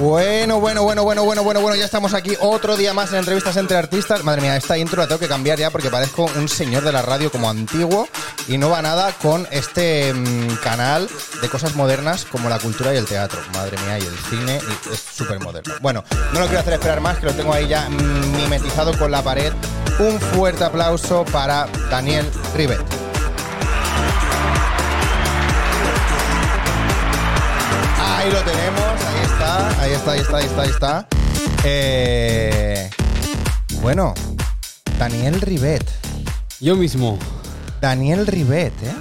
Bueno, bueno, bueno, bueno, bueno, bueno, bueno, ya estamos aquí otro día más en entrevistas entre artistas. Madre mía, esta intro la tengo que cambiar ya porque parezco un señor de la radio como antiguo y no va nada con este mm, canal de cosas modernas como la cultura y el teatro. Madre mía, y el cine y es súper moderno. Bueno, no lo quiero hacer esperar más, que lo tengo ahí ya mm, mimetizado con la pared. Un fuerte aplauso para Daniel Rivet. Ahí lo tenemos, está, ahí está, ahí está, ahí está, ahí está. Eh, bueno, Daniel Rivet. Yo mismo. Daniel Rivet, ¿eh?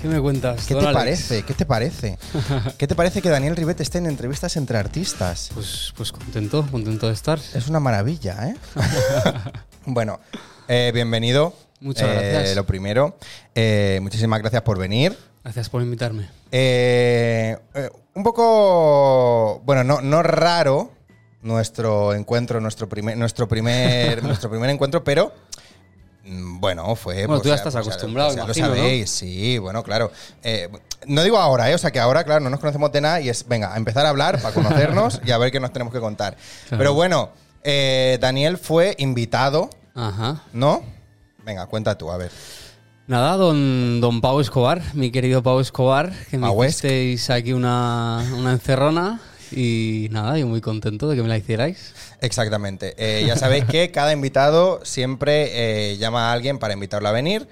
¿Qué me cuentas? ¿Qué te Alex? parece? ¿Qué te parece? ¿Qué te parece que Daniel Rivet esté en entrevistas entre artistas? Pues, pues contento, contento de estar. Es una maravilla, ¿eh? bueno, eh, bienvenido. Muchas Eh, gracias. Lo primero, eh, muchísimas gracias por venir. Gracias por invitarme. Un poco, bueno, no, no raro nuestro encuentro, nuestro primer, nuestro primer, nuestro primer encuentro, pero mm, bueno, fue. Bueno, tú ya estás pues, acostumbrado, pues, ya imagino, lo ¿no? sabéis, sí, bueno, claro. Eh, no digo ahora, ¿eh? O sea que ahora, claro, no nos conocemos de nada y es, venga, a empezar a hablar para conocernos y a ver qué nos tenemos que contar. Claro. Pero bueno, eh, Daniel fue invitado, Ajá. ¿no? Venga, cuenta tú, a ver. Nada, don, don Pau Escobar, mi querido Pau Escobar, que me hicisteis aquí una, una encerrona y nada, yo muy contento de que me la hicierais. Exactamente. Eh, ya sabéis que cada invitado siempre eh, llama a alguien para invitarlo a venir.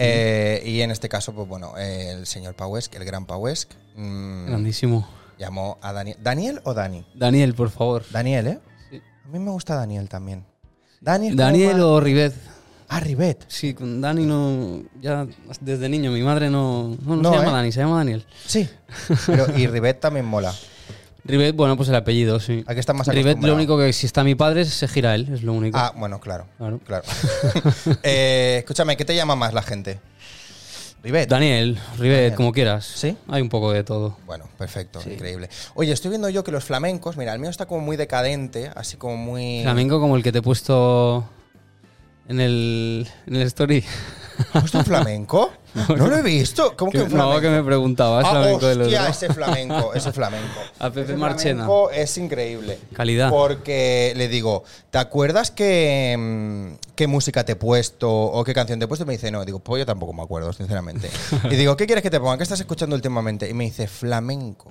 Eh, y en este caso, pues bueno, el señor Pauesc, el gran Pauesc, mm, Grandísimo. llamó a Daniel. ¿Daniel o Dani? Daniel, por favor. Daniel, ¿eh? Sí. A mí me gusta Daniel también. Daniel más- o Rivet. Ah, Rivet. Sí, con Dani no. Ya desde niño, mi madre no. No, no No, se llama ¿eh? Dani, se llama Daniel. Sí. Pero, y Rivet también mola. Rivet, bueno, pues el apellido, sí. Hay que estar más acostumbrado. lo único que si está mi padre se gira él, es lo único. Ah, bueno, claro. Claro. Claro. Eh, escúchame, ¿qué te llama más la gente? Rivet. Daniel, Daniel. como quieras. ¿Sí? Hay un poco de todo. Bueno, perfecto, increíble. Oye, estoy viendo yo que los flamencos, mira, el mío está como muy decadente, así como muy. Flamenco como el que te he puesto en el, en el story. ¿Has puesto un flamenco? No lo he visto. ¿Cómo que, Que- un flamenco? no, que me preguntabas. Ah, flamenco de los hostia, dos. ese flamenco, ese flamenco. A Pepe Ese Marchena. flamenco es increíble. Calidad. Porque le digo, ¿te acuerdas qué, mm, qué música te he puesto o qué canción te he puesto? Y me dice, no, digo, pues yo tampoco me acuerdo, sinceramente. y digo, ¿qué quieres que te ponga? ¿Qué estás escuchando últimamente? Y me dice, flamenco.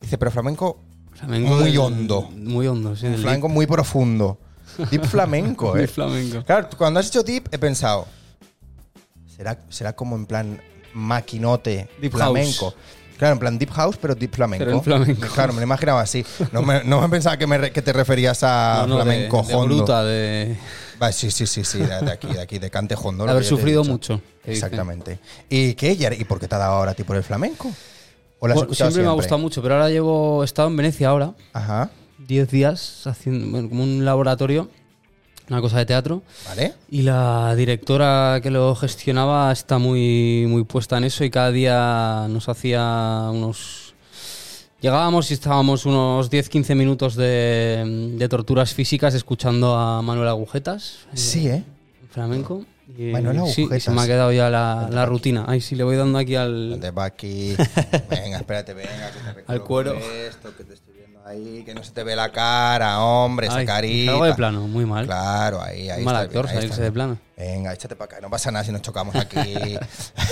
Dice, pero flamenco Flamenco muy del- hondo. Muy hondo, sí. Un flamenco muy profundo. Deep flamenco. ¿eh? Deep flamenco. Claro, cuando has hecho deep he pensado, ¿será, será como en plan maquinote Deep flamenco? house. Claro, en plan deep house, pero deep flamenco. Pero en flamenco. Claro, me lo imaginaba así. No me, no me pensaba que, me re- que te referías a No, no, de- flamenco de, hondo. bruta, de, sí, sí, sí, sí, de de aquí, de aquí, de cante hondo. de haber sufrido dicho. mucho. Exactamente. ¿Y qué? ¿Y por qué te ha dado ahora a ti por el flamenco? ¿O lo has Bueno, escuchado siempre, me ha gustado mucho, pero ahora llevo. He estado en Venecia ahora, Ajá, 10 días, haciendo bueno, como un laboratorio, una cosa de teatro. ¿vale? Y la directora que lo gestionaba está muy, muy puesta en eso y cada día nos hacía unos... Llegábamos y estábamos unos 10-15 minutos de, de torturas físicas escuchando a Manuel Agujetas, Sí, ¿eh? flamenco. Y, Manuel sí, Agujetas. se me ha quedado ya la, la rutina. Ay, sí, le voy dando aquí al... Aquí. Venga, espérate, venga. Que te Al cuero. Esto que te ahí, que no se te ve la cara, hombre, esa Ay, carita. Salgo de plano, muy mal. Claro, ahí, ahí mal está actor bien, ahí salirse está de plano. Venga, échate para acá. No pasa nada si nos chocamos aquí.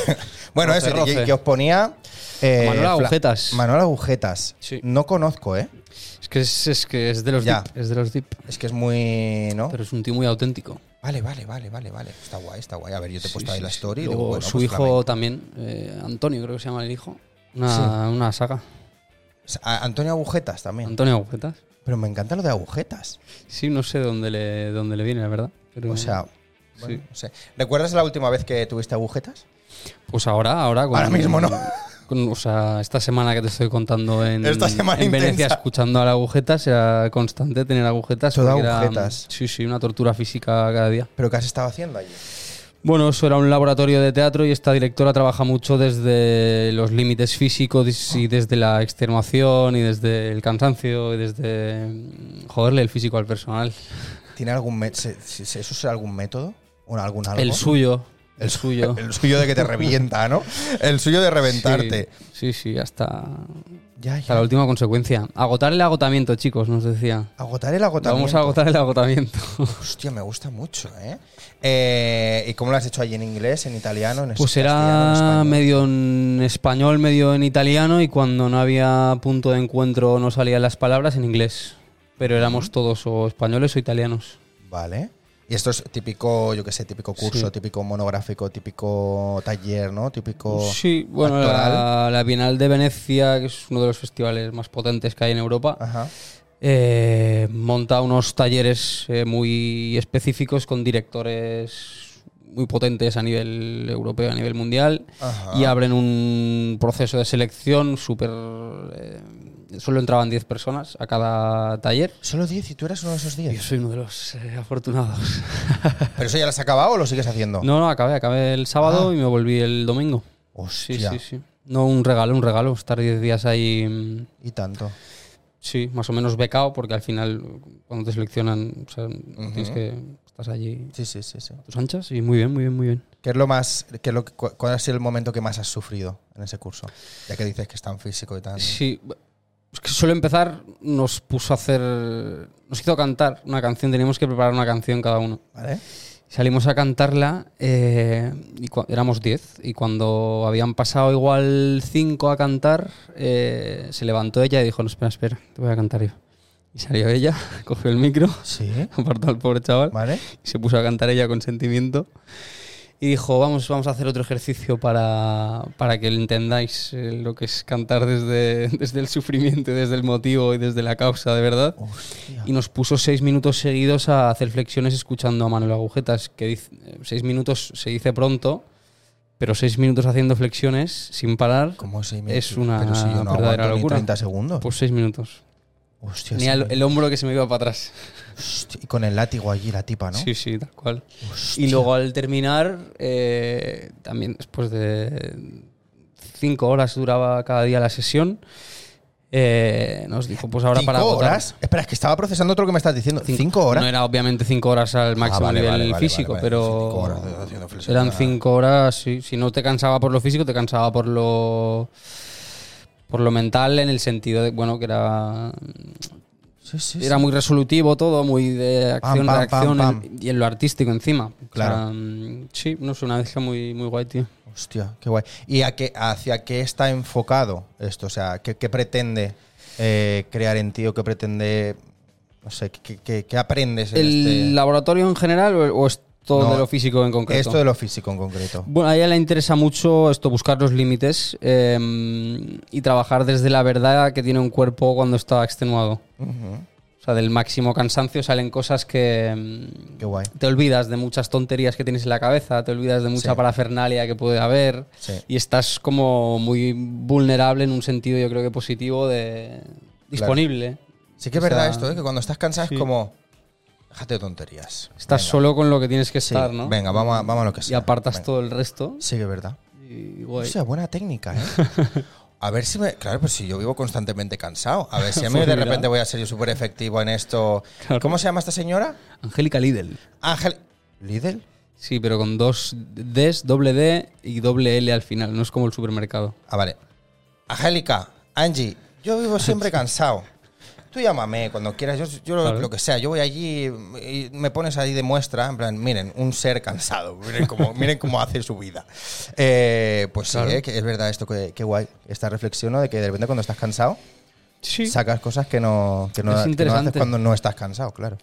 bueno, eso, que, os ponía. eh, Manuel Agujetas. Manuel Agujetas. Sí. No conozco, ¿eh? Es que es, es que es de los Ya. deep, es de los deep, Es que es muy. ¿No? pero es un tío muy auténtico. Vale, vale, vale, vale, vale. Está guay, está guay. A ver, yo te he Sí, puesto ahí sí, la story. y Luego digo, bueno, su pues hijo también, eh, Antonio creo que se llama el hijo. Una, una saga. A- Antonio Agujetas también. Antonio Agujetas. Pero me encanta lo de agujetas. Sí, no sé dónde le, dónde le viene, la verdad. Pero, O sea, bueno, sí. no sé. ¿Recuerdas la última vez que tuviste agujetas? Pues ahora, ahora. con- Ahora mismo, ¿no? con- o sea, esta semana que te estoy contando en, Esta semana en Venecia escuchando a la agujetas, era constante tener agujetas. Todo era- agujetas. sí, sí, una tortura física cada día. ¿Pero qué has estado haciendo allí? Bueno, eso era un laboratorio de teatro y esta directora trabaja mucho desde los límites físicos y desde la extenuación y desde el cansancio y desde joderle el físico al personal. ¿Tiene algún se- se- se- ¿Eso será algún método? ¿O algún algo? El suyo, el suyo. El suyo de que te revienta, ¿no? El suyo de reventarte. Sí, sí, sí, hasta Ya, Hasta la última consecuencia. Agotar el agotamiento, chicos, nos decía. Agotar el agotamiento. Vamos a agotar el agotamiento. Hostia, me gusta mucho, ¿eh? Eh, ¿Y cómo lo has hecho allí en inglés, en italiano, en Pues en era medio en español, medio en italiano y cuando no había punto de encuentro no salían las palabras en inglés. Pero éramos todos o españoles o italianos. Vale. Y esto es típico, yo qué sé, típico curso, Sí. típico monográfico, típico taller, ¿no? Típico. Sí, bueno, la, la Bienal de Venecia, que es uno de los festivales más potentes que hay en Europa, Ajá. eh, monta unos talleres eh, muy específicos con directores muy potentes a nivel europeo, a nivel mundial, Ajá. y abren un proceso de selección súper... eh, solo entraban 10 personas a cada taller. Solo 10 y tú eras uno de esos Yo 10. soy uno de los eh, afortunados. ¿Pero eso ya lo has acabado o lo sigues haciendo? No, no, acabé, acabé el sábado Ah. y me volví el domingo. Sí, Hostia. sí, sí. No, un regalo, un regalo. Estar 10 días ahí, mm, Y tanto. sí, más o menos becado, porque al final, cuando te seleccionan, o sea, tienes que. Estás allí Sí, sí, sí, sí. tus anchas y muy bien, muy bien, muy bien. ¿Qué es lo más, qué es lo cuál ha sido el momento que más has sufrido en ese curso? Ya que dices que es tan físico y tan. Sí, es que solo empezar nos puso a hacer. Nos hizo cantar una canción, teníamos que preparar una canción cada uno. ¿Vale? Salimos a cantarla eh, y éramos 10 y cuando habían pasado igual 5 a cantar, eh, se levantó ella y dijo, no, espera, espera, te voy a cantar yo. Y salió ella, cogió el micro, Sí. apartó al pobre chaval ¿Vale? y se puso a cantar ella con sentimiento y dijo, vamos, vamos a hacer otro ejercicio para, para que entendáis eh, lo que es cantar desde, desde el sufrimiento, desde el motivo y desde la causa, de verdad. Hostia. Y nos puso seis minutos seguidos a hacer flexiones escuchando a Manuel Agujetas, que dice, eh, seis minutos se dice pronto, pero seis minutos haciendo flexiones sin parar, ¿Cómo se me- Es una Pero si yo no verdadera ni locura. 30 segundos. pues seis minutos. Hostia, sí. el, hombro que se me iba para atrás. Hostia, Y con el látigo allí, la tipa, ¿no? Sí, sí, tal cual. Hostia. Y luego al terminar, eh, también después de cinco horas duraba cada día la sesión, eh, nos dijo, pues ahora ¿Cinco para agotar- horas? Espera, es que estaba procesando otro que me estás diciendo. ¿Cinco, horas? No era obviamente cinco horas al máximo vale, nivel vale, físico, vale, vale. Cinco pero horas haciendo eran Ah. cinco horas. sí. Si no te cansaba por lo físico, te cansaba por lo por lo mental en el sentido de bueno que era Sí, sí, sí. era muy resolutivo todo, muy de acción pam, reacción pam, y en lo artístico encima. O Claro. sea, sí, no sé, una mezcla muy muy guay, tío. Hostia, qué guay. ¿Y a qué, hacia qué está enfocado esto? O sea, ¿qué, qué pretende eh, crear en ti o qué pretende. No sé, ¿qué, qué- qué aprendes en ¿El este. laboratorio en general o, o es todo No, de lo físico en concreto? Esto de lo físico en concreto. Bueno, a ella le interesa mucho esto, buscar los límites eh, y trabajar desde la verdad que tiene un cuerpo cuando está extenuado. O sea, del máximo cansancio salen cosas que mm, Qué guay. te olvidas de muchas tonterías que tienes en la cabeza, te olvidas de mucha Sí. parafernalia que puede haber Sí. y estás como muy vulnerable en un sentido, yo creo que positivo, de disponible. Sí que es O verdad esto, ¿eh? que cuando estás cansado sí. es como. Déjate de tonterías. Estás Venga. solo con lo que tienes que Sí, estar, ¿no? Venga, vamos a, vamos a lo que y sea. apartas Venga. todo el resto. Sí que es verdad. Y guay. O sea, buena técnica, ¿eh? A ver si me. Claro, pues si yo vivo constantemente cansado. A ver si a mí de repente voy a ser yo súper efectivo en esto. Claro. ¿Cómo se llama esta señora? Angélica Lidl. Ángel. ¿Lidl? Sí, pero con dos Ds, doble D y doble L al final. No es como el supermercado. Ah, vale. Angélica, Angie, yo vivo siempre cansado. Tú llámame cuando quieras, yo, yo lo, Claro. lo que sea. Yo voy allí y me pones ahí de muestra, en plan, miren, un ser cansado, miren cómo, miren cómo hace su vida. Eh, pues Claro. sí, eh, que es verdad esto, que, guay, esta reflexión, ¿no? De que de repente cuando estás cansado, Sí. sacas cosas que no, que no, Es que no haces cuando no estás cansado, claro.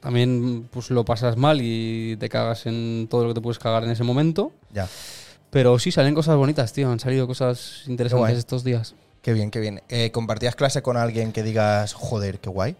También pues lo pasas mal y te cagas en todo lo que te puedes cagar en ese momento. Ya. Pero sí, salen cosas bonitas, tío. Han salido cosas interesantes estos días. Qué bien, qué bien. Eh, ¿Compartías clase con alguien que digas, joder, qué guay?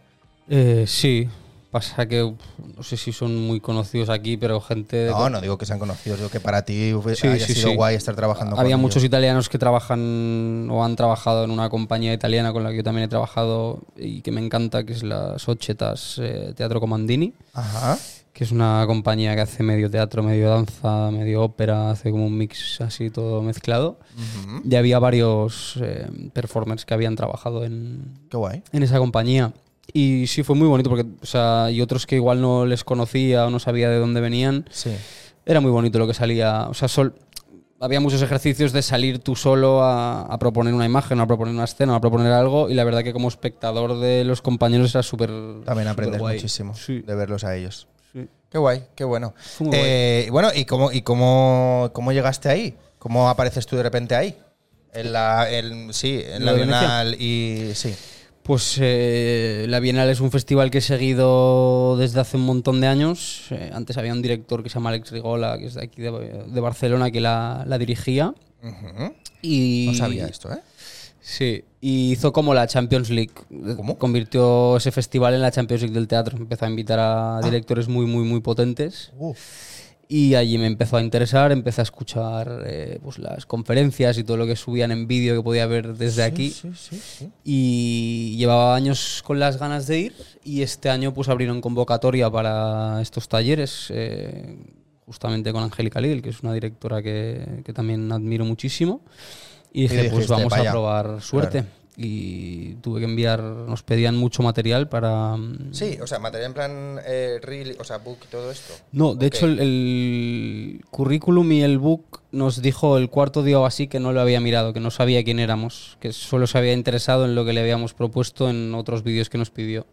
Eh, sí. Pasa que no sé si son muy conocidos aquí, pero gente... No, no digo que sean conocidos, digo que para ti Sí, haya sí, sido sí. guay estar trabajando Había con muchos ellos. italianos que trabajan o han trabajado en una compañía italiana con la que yo también he trabajado y que me encanta, que es la Sochetas eh, Teatro Comandini. Ajá. Que es una compañía que hace medio teatro, medio danza, medio ópera, hace como un mix así todo mezclado. Ujú. Y había varios eh, performers que habían trabajado en, Qué guay. en esa compañía. Y sí, fue muy bonito porque, o sea, y otros que igual no les conocía o no sabía de dónde venían, Sí. era muy bonito lo que salía. O sea, sol, había muchos ejercicios de salir tú solo a, a proponer una imagen, a proponer una escena, a proponer algo, y la verdad que como espectador de los compañeros era súper. También aprendes superguay. muchísimo Sí, de verlos a ellos. Qué guay, qué bueno. Eh, bueno, ¿y cómo, y cómo, cómo llegaste ahí? ¿Cómo apareces tú de repente ahí? En la, en- sí, en la. Bienal y sí. Pues eh, la Bienal es un festival que he seguido desde hace un montón de años. Eh, antes había un director que se llama Alex Rigola, que es de aquí de, de Barcelona, que la, la dirigía. Y, No sabía esto, ¿eh? Sí, y hizo como la Champions League. ¿Cómo? Convirtió ese festival en la Champions League del teatro. Empezó a invitar a directores muy, muy, muy potentes. Uh, Y allí me empezó a interesar, empecé a escuchar eh, pues las conferencias y todo lo que subían en vídeo que podía ver desde aquí. Sí, sí, sí. Y llevaba años con las ganas de ir y este año pues abrieron convocatoria para estos talleres, eh, justamente con Angélica Lidl, que es una directora que, que también admiro muchísimo. Y dije, pues dijiste, vamos a probar suerte. Y tuve que enviar, nos pedían mucho material para... mm, Sí, o sea, material en plan eh, reel, o sea, book y todo esto. No, de hecho el, el currículum y el book nos dijo el cuarto día o así que no lo había mirado, que no sabía quién éramos, que solo se había interesado en lo que le habíamos propuesto en otros vídeos que nos pidió.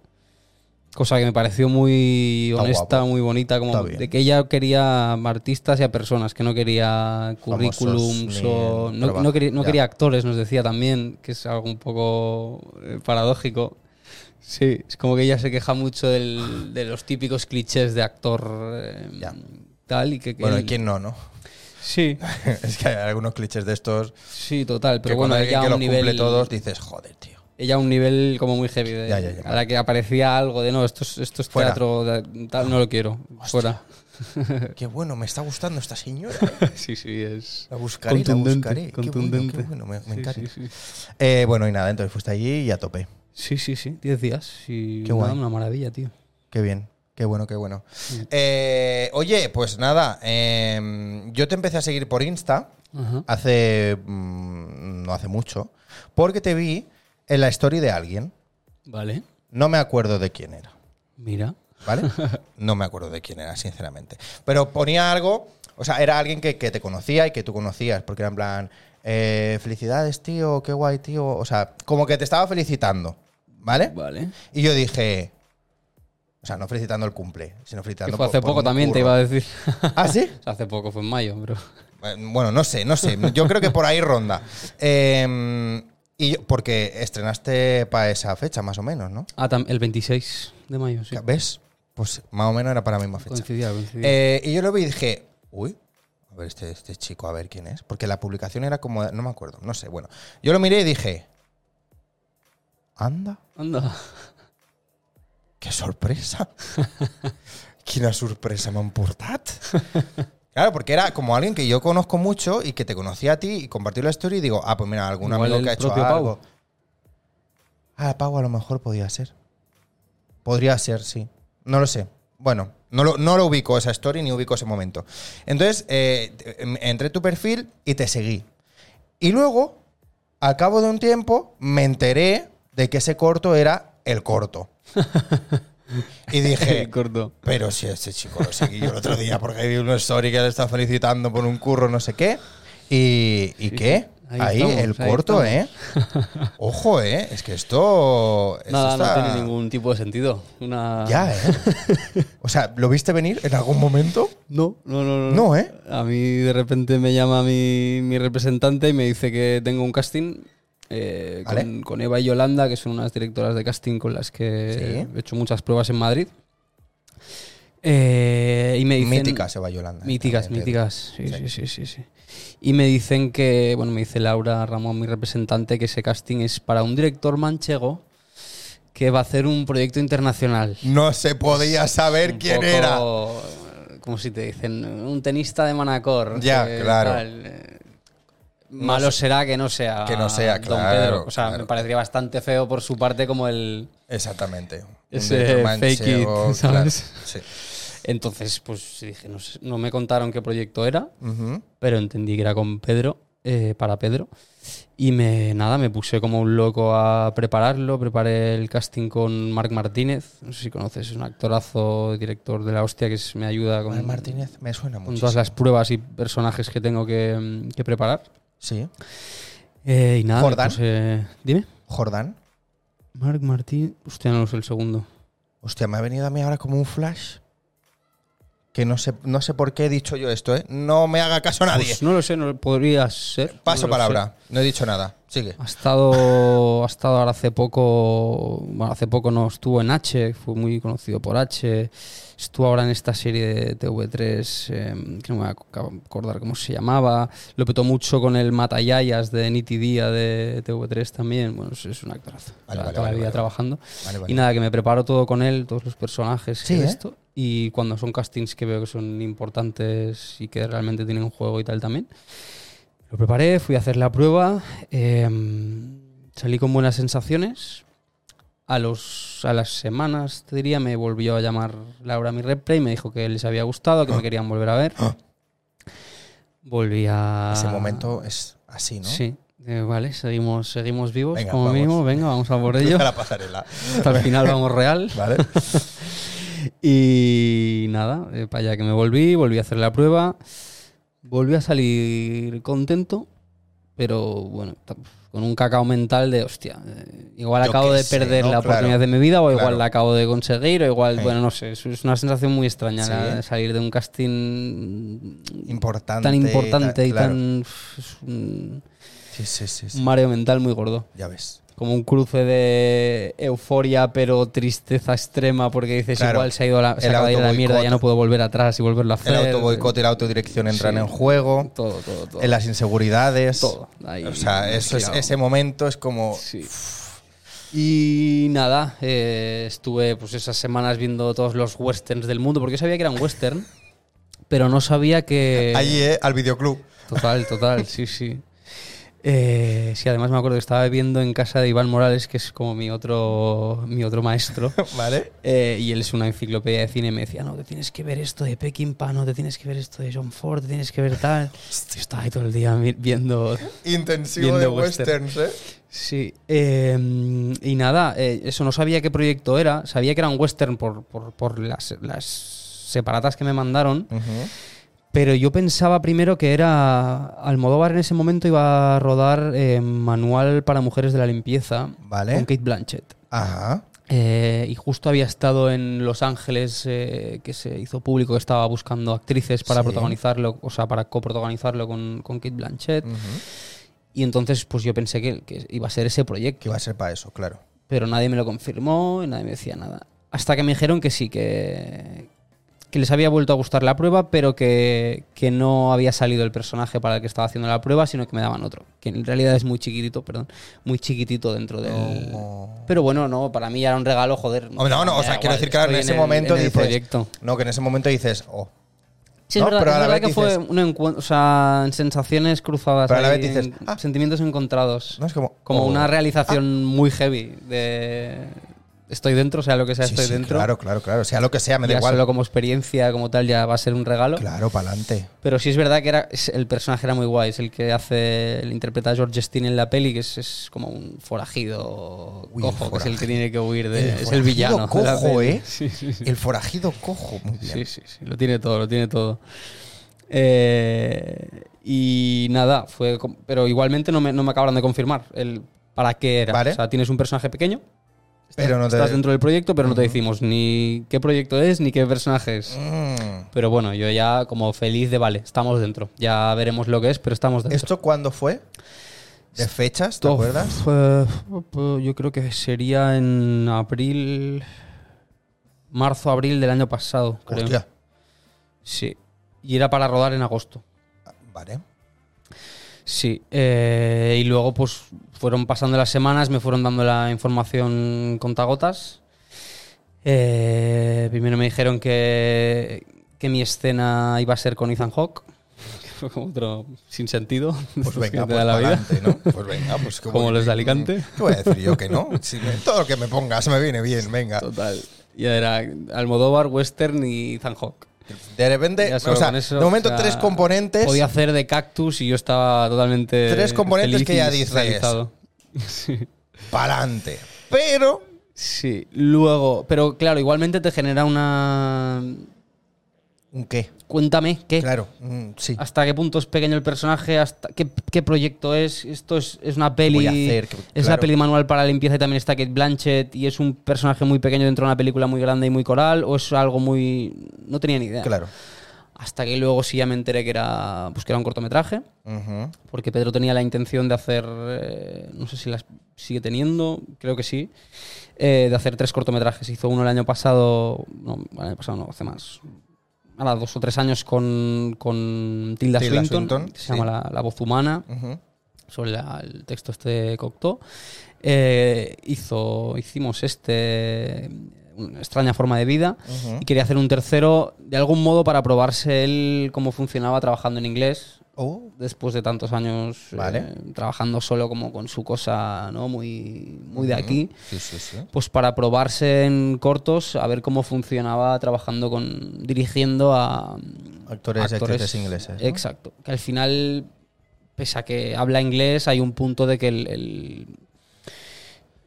Cosa que me pareció muy Está honesta, guapo. muy bonita, como Está bien. de que ella quería artistas y a personas, que no quería currículums o no, trabajo, no quería, no ya. quería actores, nos decía también, que es algo un poco eh, paradójico. Sí, es como que ella se queja mucho del- de los típicos clichés de actor eh, Ya. tal y que, que Bueno, ¿y quién no, no? Sí, es que hay algunos clichés de estos sí, total, que pero cuando bueno, ella que a los cumple todos dices, joder, tío. Ella a un nivel como muy heavy de, Ya, ya, ya. a la que aparecía algo de no, esto es, esto es Fuera. teatro, de- tal, no lo quiero, fuera. Qué bueno, me está gustando esta señora. sí, sí, es La buscaré, la contundente, buscaré. Qué bueno, contundente. qué bueno, me, me Sí, encanta. sí, sí. Eh, bueno, y nada, entonces fuiste allí y a tope. Sí, sí, sí, 10 días y Qué nada, guay. una maravilla, tío. Qué bien, qué bueno, qué bueno. Eh, oye, pues nada, em, yo te empecé a seguir por Insta Ajá. hace. mm, no hace mucho, porque te vi en la story de alguien. Vale, No me acuerdo de quién era, mira. ¿vale? No me acuerdo de quién era, sinceramente. Pero ponía algo, o sea, era alguien que, que te conocía y que tú conocías, porque era en plan, eh, felicidades, tío, qué guay, tío. O sea, como que te estaba felicitando, ¿vale? Vale. Y yo dije, o sea, no felicitando el cumple, sino felicitando Que fue hace por poco también, te iba a decir. ¿Ah, sí? hace poco, fue en mayo, pero... Eh, Bueno, no sé, no sé. Yo creo que por ahí ronda. Eh, y yo- porque estrenaste para esa fecha, más o menos, ¿no? Ah, el 26 de mayo, sí. ¿Ves? Pues más o menos era para la misma fecha. Coincidía, coincidía. Eh, y yo lo vi y dije, uy, a ver este, este chico, a ver quién es. Porque la publicación era como, no me acuerdo, no sé. Bueno, yo lo miré y dije, anda, Anda. qué sorpresa. Quina sorpresa m'han portat. Claro, porque era como alguien que yo conozco mucho y que te conocía a ti y compartió la historia y digo, ah, pues mira, algún Igual amigo que ha hecho propio Pau. algo. Ah, Pau a lo mejor podía ser. Podría ser, sí. No lo sé. Bueno, no lo, no lo ubico esa story ni ubico ese momento. Entonces, eh, em- entré en tu perfil y te seguí. Y luego, al cabo de un tiempo, me enteré de que ese corto era el corto. y dije, corto. pero si este chico lo seguí yo el otro día porque vi una story que le está felicitando por un curro, no sé qué. ¿Y, y qué? Ahí Ahí, estamos, el ahí corto, ¿eh? Ojo, ¿eh? Es que esto... esto Nada, está- no tiene ningún tipo de sentido. Una... Ya, ¿eh? O sea, ¿lo viste venir en algún momento? No, no, no, no. No, ¿eh? A mí de repente me llama mi, mi representante y me dice que tengo un casting eh, Vale. con, con Eva y Yolanda, que son unas directoras de casting con las que Sí. he hecho muchas pruebas en Madrid. Eh, y me dicen, Míticas, Eva Yolanda. Míticas, También, míticas. Sí, Sí. sí, sí, sí. Y me dicen que, bueno, me dice Laura Ramón, mi representante, que ese casting es para un director manchego que va a hacer un proyecto internacional. No se podía saber Un quién poco, era. Como si te dicen, un tenista de Manacor. Ya, que claro. tal, eh, Malo será que no sea. Que no sea, Don claro, Pedro. O sea, claro. me parecería bastante feo por su parte como el. Exactamente. Ese fake it, manchego, ¿sabes? claro. Sí. Entonces, pues dije, no, sé, no me contaron qué proyecto era, pero entendí que era con Pedro eh, para Pedro. Y me, nada, me puse como un loco a prepararlo. Preparé el casting con Marc Martínez. No sé si conoces, es un actorazo, director de la hostia que es- me ayuda con, Juan Martínez me suena con mucho. todas las pruebas y personajes que tengo que, mm, que preparar. Sí. Eh, y nada, ¿Jordán? puse- dime. Jordán. Marc Martínez. Hostia, no lo sé el segundo. Hostia, me ha venido a mí ahora como un flash. Que no sé, no sé por qué he dicho yo esto, ¿eh? No me haga caso nadie. Pues no lo sé, no podría ser. Paso no palabra. No he dicho nada. Sigue. Ha estado, ha estado ahora hace poco, bueno, hace poco no estuvo en H, fue muy conocido por H. Estuvo ahora en esta serie de TV3, eh, que no me voy a acordar cómo se llamaba. Lo petó mucho con el Matayayas de Nitidía de TV3 también. Bueno, es, un actorazo. Vale, vale, toda vale, la vida trabajando. Vale, vale. Y nada, que me preparo todo con él, todos los personajes Sí, y ¿eh? esto. Y cuando son castings que veo que son importantes y que realmente tienen un juego y tal también. Lo preparé, fui a hacer la prueba, eh, salí con buenas sensaciones. A, los, a las semanas, te diría, me volvió a llamar Laura mi repre y me dijo que les había gustado, que me querían volver a ver. Ah. Volví a... Ese momento es así, ¿no? Sí, eh, vale, seguimos, seguimos vivos Venga, como vamos. mínimo. Venga, vamos a por ello. Cruza la pasarela. Hasta el final vamos real. Vale. Y nada, eh, para allá que me volví, volví a hacer la prueba, volví a salir contento, pero bueno, con un cacao mental de hostia, eh, igual Yo acabo de sé, perder ¿no? la Claro, oportunidad de mi vida, o igual claro. la acabo de conseguir, o igual, Sí. bueno, no sé, es, una sensación muy extraña Sí. la salir de un casting Importante. tan importante y claro. tan... es un, sí. un mareo mental muy gordo. Ya ves. Como un cruce de euforia, pero tristeza extrema, porque dices, Claro. igual se ha ido a la, se acaba de ir a la mierda, ya no puedo volver atrás y volverlo a hacer. El autoboicot y la autodirección entran Sí. en juego. Todo, todo, todo. En las inseguridades. Todo. Ahí, O sea, eso es, ese momento es como. Sí. Y nada, eh, estuve pues esas semanas viendo todos los westerns del mundo, porque yo sabía que eran western, pero no sabía que... Allí, ¿eh? Al videoclub. Total, total, sí, sí. Eh, sí, además me acuerdo que estaba viendo en casa de Iván Morales, que es como mi otro, mi otro maestro. ¿Vale? Eh, y él es una enciclopedia de cine y me decía, no, te tienes que ver esto de Peckinpah, no, te tienes que ver esto de John Ford, te tienes que ver tal. Yo estaba ahí todo el día viendo... Intensivo Viendo de western. westerns, ¿eh? Sí, eh, y nada, eh, eso no sabía qué proyecto era, sabía que era un western por, por, por las, las separatas que me mandaron, Ujú. Pero yo pensaba primero que era Almodóvar en ese momento iba a rodar eh, Manual para Mujeres de la Limpieza Vale. con Kate Blanchett. Ajá. Eh, y justo había estado en Los Ángeles, eh, que se hizo público que estaba buscando actrices para Sí. protagonizarlo, o sea, para coprotagonizarlo con, con Kate Blanchett. Y entonces, pues yo pensé que, que iba a ser ese proyecto. Que iba a ser para eso, claro. Pero nadie me lo confirmó y nadie me decía nada. Hasta que me dijeron que sí, que, que les había vuelto a gustar la prueba, pero que, que no había salido el personaje para el que estaba haciendo la prueba, sino que me daban otro. Que en realidad es muy chiquitito, perdón, muy chiquitito dentro del... Oh. Pero bueno, no, para mí ya era un regalo, joder. Hombre, no, no, o sea, quiero decir, claro, en ese el- momento en el dices. proyecto. No, que en ese momento dices, oh. Sí, es ¿no? verdad, Pero es a la verdad vez que fue un encuentro, o sea, en sensaciones cruzadas, Pero a la vez dices, en- ah. sentimientos encontrados. No es como. Como oh. una realización muy heavy de estoy dentro, sea, lo que sea, Sí, estoy sí, dentro. Claro, claro, claro. Sea lo que sea, me da ya igual. solo como experiencia, como tal, ya va a ser un regalo. Claro, para adelante. Pero sí es verdad que era, el personaje era muy guay. Es el que hace, el interpreta a George Stein en la peli, que es, es como un forajido Uy, cojo, que es el que tiene que huir de. El es el villano. cojo. ¿eh? Sí. El forajido cojo. Muy bien. Sí, sí, sí, lo tiene todo, lo tiene todo. Eh, y nada, fue. Pero igualmente no me, no me acabaron de confirmar el para qué era. Vale. O sea, tienes un personaje pequeño. Pero no te- Estás dentro del proyecto, pero no te decimos ni qué proyecto es ni qué personaje es. Mm. Pero bueno, yo ya como feliz de vale, estamos dentro. Ya veremos lo que es, pero estamos dentro. ¿Esto cuándo fue? ¿De fechas? ¿Te Esto acuerdas? fue- yo creo que sería en abril. Marzo, abril del año pasado, creo. Hostia. Sí. Y era para rodar en agosto. Vale. Sí. eh, y luego, pues, fueron pasando las semanas, me fueron dando la información contagotas. Eh, primero me dijeron que, que mi escena iba a ser con Ethan Hawke. Que fue como otro sin sentido. Pues que venga, te pues la vida. Pues venga, pues ¿qué Como voy- los de Alicante. ¿Qué voy a decir yo que no? Si me- todo lo que me pongas me viene bien, venga. Total. Y era Almodóvar, Western y Ethan Hawke. De repente, o sea, eso, de momento o sea, tres componentes. Podía hacer de cactus y yo estaba totalmente. Tres componentes que ya dices. Sí. Pa'lante. Pero. Sí, luego, pero claro, igualmente te genera una. ¿Un qué? Cuéntame, ¿qué? Claro, mm, sí. ¿Hasta qué punto es pequeño el personaje? ¿Hasta qué, qué proyecto es? Esto es, es una peli. voy a hacer? Que- Es claro. la peli manual para la limpieza y también está Kate Blanchett y es un personaje muy pequeño dentro de una película muy grande y muy coral o es algo muy. No tenía ni idea. Claro. Hasta que luego sí ya me enteré que era, pues que era un cortometraje. Porque Pedro tenía la intención de hacer, eh, no sé si las sigue teniendo, creo que sí, eh, de hacer tres cortometrajes. Hizo uno el año pasado, no, el año pasado no, hace más, ahora dos o tres años con, con Tilda, Tilda Swinton, Swinton, que se sí. llama la, La voz humana, Ujú. sobre la- el texto este de Cocteau. Eh, hizo, hicimos este, una extraña forma de vida, y quería hacer un tercero, de algún modo, para probarse él cómo funcionaba trabajando en inglés Oh, después de tantos años eh, trabajando solo como con su cosa no muy muy de aquí Sí, sí, sí. pues para probarse en cortos a ver cómo funcionaba trabajando con dirigiendo a Actores y actrices ingleses. ¿no? exacto que al final pese a que habla inglés hay un punto de que el, el,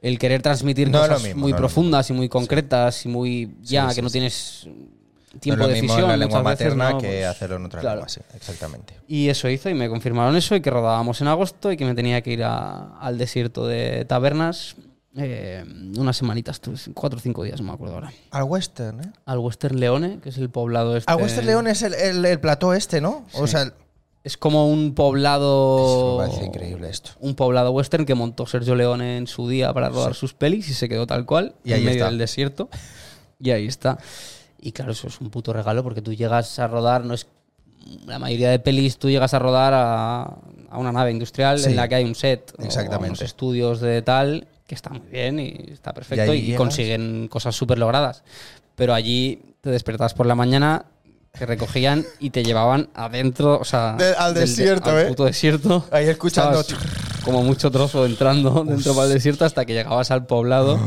el querer transmitir No cosas mismo, muy no profundas y muy concretas y muy ya Sí, que no sí. No tiempo es lo de mismo decisión en la lengua muchas veces, materna ¿no? que Pues, hacerlo en otra claro. lengua, sí, exactamente. y eso hizo y me confirmaron eso y que rodábamos en agosto y que me tenía que ir a- al desierto de tabernas eh, unas semanitas, cuatro o cinco días, no me acuerdo ahora. Al western, ¿eh? Al Western Leone, que es el poblado este. Al western León es el, el, el plató este, ¿no? O sea, el- Es como un poblado. Eso me parece increíble esto. Un poblado western que montó Sergio Leone en su día para rodar sus pelis y se quedó tal cual, Y en ahí medio está. del desierto. Y ahí está. Y claro, eso es un puto regalo porque tú llegas a rodar, no es. La mayoría de pelis tú llegas a rodar a, a una nave industrial Sí. en la que hay un set. o Exactamente. unos estudios de tal, que está muy bien y está perfecto. Y, consiguen cosas súper logradas. Pero allí te despertas por la mañana, te recogían y te llevaban adentro, o sea. De- al del- desierto, al ¿eh? puto desierto. Ahí escuchando- Estabas como mucho trozo entrando dentro para el desierto hasta que llegabas al poblado.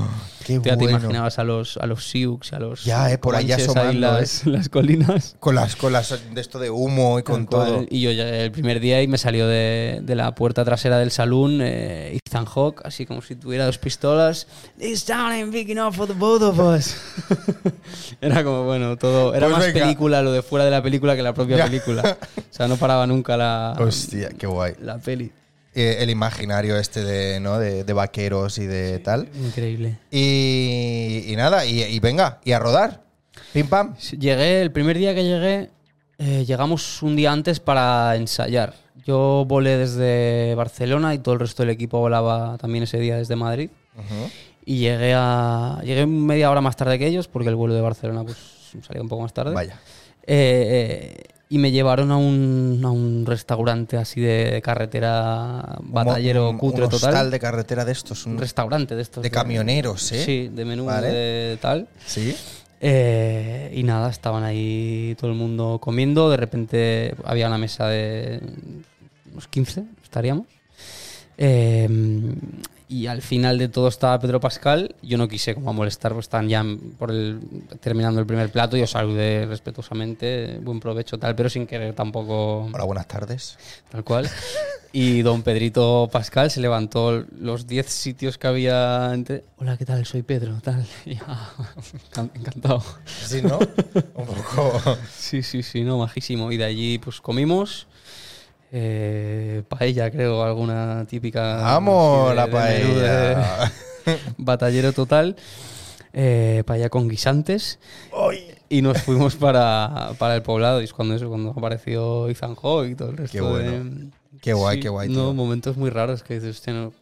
qué Tú ya te imaginabas a los, a los Sioux, a los. Ya, eh, por comanches asomando, las, las colinas. Con las, con las de esto de humo y con cual. todo. Y yo llegué el primer día y me salió de, de la puerta trasera del salón eh, Ethan Hawke, así como si tuviera dos pistolas. This town ain't big enough for the both of us. era como, bueno, todo. Era Pues más venga. película lo de fuera de la película que la propia Ya. película. O sea, no paraba nunca la, Hostia, qué guay. la peli. Eh, el imaginario este de, ¿no? de, de vaqueros y de tal. Increíble. Y, y nada, y, y venga, y a rodar. Pim pam. Llegué, el primer día que llegué, eh, llegamos un día antes para ensayar. Yo volé desde Barcelona y todo el resto del equipo volaba también ese día desde Madrid. Y llegué a llegué media hora más tarde que ellos porque el vuelo de Barcelona pues salía un poco más tarde. Vaya. Eh, eh, y me llevaron a un, a un restaurante así de carretera batallero Un- un- cutre un total. hostal de carretera de estos. Un Un restaurante de estos. de camioneros, ¿eh? Sí, de menú Vale. de tal. Sí. Eh, y nada, estaban ahí todo el mundo comiendo. De repente había una mesa de unos 15, estaríamos. Eh, y al final de todo estaba Pedro Pascal. Yo no quise como molestar, pues estaban ya por el, terminando el primer plato. Yo saludé respetuosamente, buen provecho, tal, pero sin querer tampoco Hola, buenas tardes. tal cual. Y don Pedrito Pascal se levantó los 10 sitios que había. entre- Hola, ¿qué tal? Soy Pedro, tal. Y, ah, encan- encantado. Sí, ¿no? Un poco. Sí, sí, sí, no, majísimo. Y de allí pues comimos eh, paella, creo, alguna típica. ¡Vamos, de- la de menú de- paella! batallero total. Eh, paella con guisantes. Y nos fuimos para, para el poblado. Y es cuando eso, cuando apareció Ethan Hawke y todo el resto Qué bueno. Qué guay, Sí, qué guay, No, momentos muy raros que dices, no,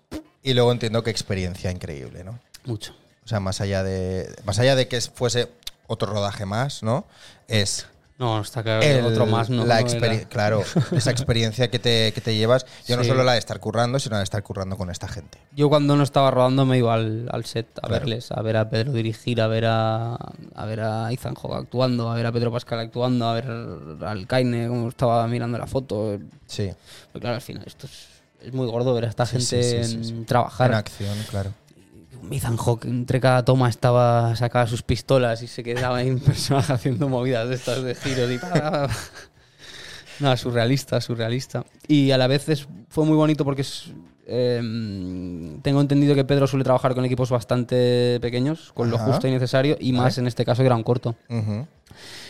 Y luego entiendo que experiencia increíble, ¿no? mucho. O sea, más allá de. Más allá de que fuese otro rodaje más, ¿no? Es. No, está claro que el- otro más, ¿no? la no. Claro, esa experiencia que te, que te llevas, ya no solo la de estar currando, sino la de estar currando con esta gente. Yo cuando no estaba rodando me iba al, al set a Claro. verles, a ver a Pedro dirigir, a ver a, a ver a Ethan Hawke actuando, a ver a Pedro Pascal actuando, a ver al Kaine como estaba mirando la foto. Sí. Pero claro, al final esto es, es muy gordo ver a esta Sí, gente sí, sí, sí, en- sí. trabajar. En acción, claro. Ethan Hawke entre cada toma estaba sacaba sus pistolas y se quedaba ahí un personaje haciendo movidas de estas de giros y. Nada, surrealista, surrealista. Y a la vez es- fue muy bonito porque es, eh, tengo entendido que Pedro suele trabajar con equipos bastante pequeños, con lo justo y necesario, y más en este caso que era un corto.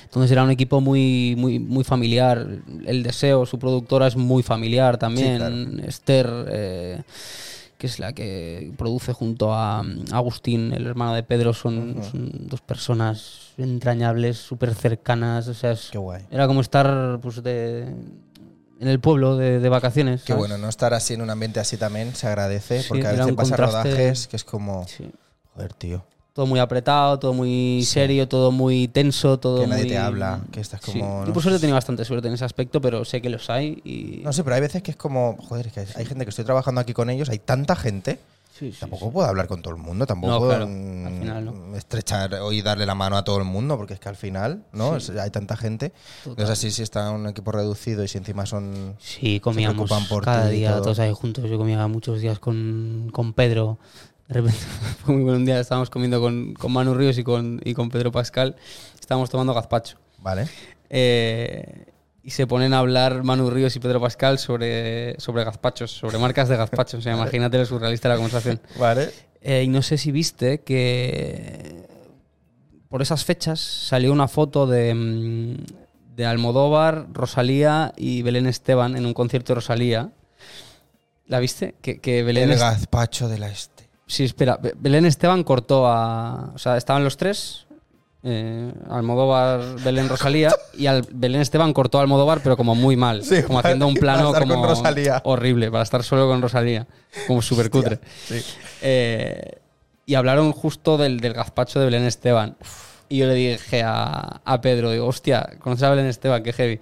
Entonces era un equipo muy, muy, muy familiar. El deseo, su productora es muy familiar también. Esther, eh, que es la que produce junto a mm, Agustín, el hermano de Pedro, son, son dos personas entrañables, súper cercanas. O sea, es- Qué guay. era como estar pues, de, en el pueblo de, de vacaciones. Qué ¿sabes? bueno, no estar así en un ambiente así también se agradece, Sí, porque a veces pasa rodajes que es como, Sí. joder, tío, Todo muy apretado, todo muy serio, todo muy tenso, todo que nadie muy- te habla, que estás Sí. como... Yo no por suerte he tenido bastante suerte en ese aspecto, pero sé que los hay y... No sé, pero hay veces que es como, joder, es que hay gente que estoy trabajando aquí con ellos, hay tanta gente, Sí, sí, tampoco puedo hablar con todo el mundo, tampoco No, puedo claro, mm, al final no. estrechar y darle la mano a todo el mundo, porque es que al final, ¿no? Es- hay tanta gente. No es así si está un equipo reducido y si encima son... Sí, comíamos preocupan por cada día todo. todos ahí juntos. Yo comía muchos días con, con Pedro. De repente fue muy buen un día, estábamos comiendo con, con Manu Ríos y con, y con Pedro Pascal. Estábamos tomando gazpacho. ¿Vale? Eh, y se ponen a hablar Manu Ríos y Pedro Pascal sobre, sobre gazpachos, sobre marcas de gazpachos. O sea, imagínate lo surrealista de la conversación. Vale. Eh, y no sé si viste que por esas fechas salió una foto de, mm, de Almodóvar, Rosalía y Belén Esteban en un concierto de Rosalía. ¿La viste? Que, que Belén El gazpacho de la. Sí, espera. Be- Belén Esteban cortó a. O sea, estaban los tres. eh, Almodóvar, Belén, Rosalía. Y al Belén Esteban cortó a Almodóvar, pero como muy mal. Sí, como haciendo un plano como horrible, para estar solo con Rosalía. Como súper cutre. Sí. Eh, y hablaron justo del, del gazpacho de Belén Esteban. Y yo le dije a, a Pedro, digo, hostia, ¿conoces a Belén Esteban? Qué heavy.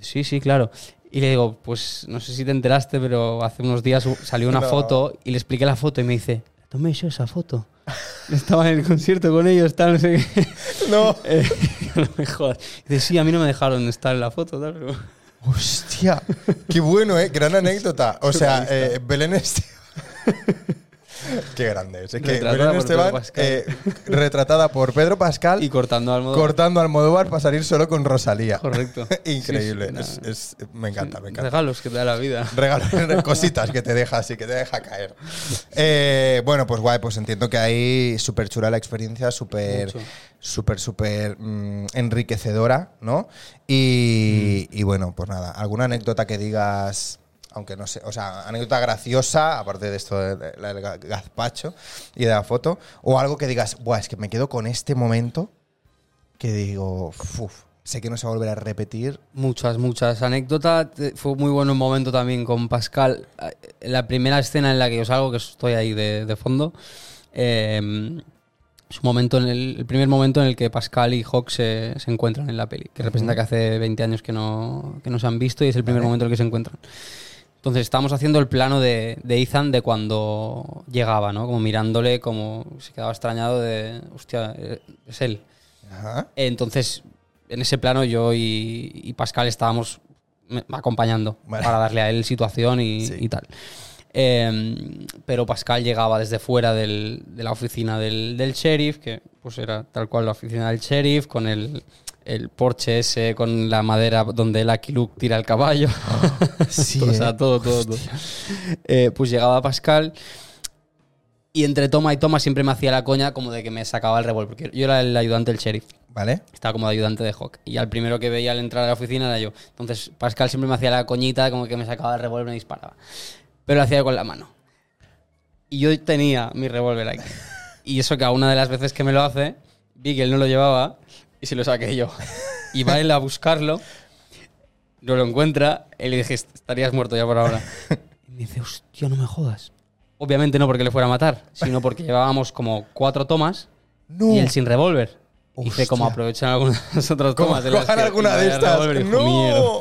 Sí, sí, claro. Y le digo, pues no sé si te enteraste, pero hace unos días salió una No. foto y le expliqué la foto y me dice, tomé yo esa foto. Estaba en el concierto con ellos, tal, no sé qué. No. Eh, no me jodas. Dice, sí, a mí no me dejaron estar en la foto, tal. pero- Hostia, qué bueno, ¿eh? Gran anécdota. O sea, eh, Belén Esteban. qué grande es. Es que Retratada Belén por Esteban, Pedro Pascal. eh, retratada por Pedro Pascal, Y cortando al cortando Almodóvar para salir solo con Rosalía. Correcto. Increíble. Sí, sí, Es- es- me encanta, me encanta. Regalos que te da la vida. Regalos, cositas que te deja así, que te deja caer. Eh, bueno, pues guay, pues entiendo que ahí súper chula la experiencia, súper, súper, súper mm, enriquecedora, ¿no? Y, Mm. y bueno, pues nada, alguna anécdota que digas, aunque no sé, o sea, anécdota graciosa, aparte de esto de- de- del ga- gazpacho y de la foto, o algo que digas, buah, es que me quedo con este momento que digo, "Uf, sé que no se va a volver a repetir. Muchas, muchas anécdotas. Te- Fue muy bueno un momento también con Pascal. Eh, La primera escena en la que yo salgo, que estoy ahí de, de fondo, eh, es un momento en el, el primer momento en el que Pascal y Hawk se, se encuentran en la peli, que representa que hace 20 años que no, que no se han visto y es el primer Vale. momento en el que se encuentran. Entonces estábamos haciendo el plano de, de Ethan de cuando llegaba, ¿no? Como mirándole, como se quedaba extrañado de, hostia, eh, es él. Ajá. Entonces, en ese plano yo y, y Pascal estábamos acompañando Vale. para darle a él situación y, Sí. y tal. Eh, pero Pascal llegaba desde fuera del- de la oficina del, del sheriff, que pues era tal cual la oficina del sheriff, con el, el porche ese, con la madera donde el Luke tira el caballo. Sí, o sea, ¿eh? todo, todo, todo. Eh, pues llegaba Pascal y entre toma y toma siempre me hacía la coña como de que me sacaba el revólver, porque yo era el ayudante del sheriff. ¿Vale? Estaba como de ayudante de Hawk. Y al primero que veía al entrar a la oficina era yo. Entonces Pascal siempre me hacía la coñita, como que me sacaba el revólver y me disparaba. Pero lo hacía con la mano. Y yo tenía mi revólver aquí. Y eso que a una de las veces que me lo hace, vi que él no lo llevaba y se lo saqué yo. Y va él a buscarlo, no lo encuentra, y le dije, estarías muerto ya por ahora. Y me dice, hostia, no me jodas. Obviamente no porque le fuera a matar, sino porque llevábamos como cuatro tomas No. y él sin revólver. Dice, como aprovechan algunas otras tomas. de las que alguna de estas. dijo,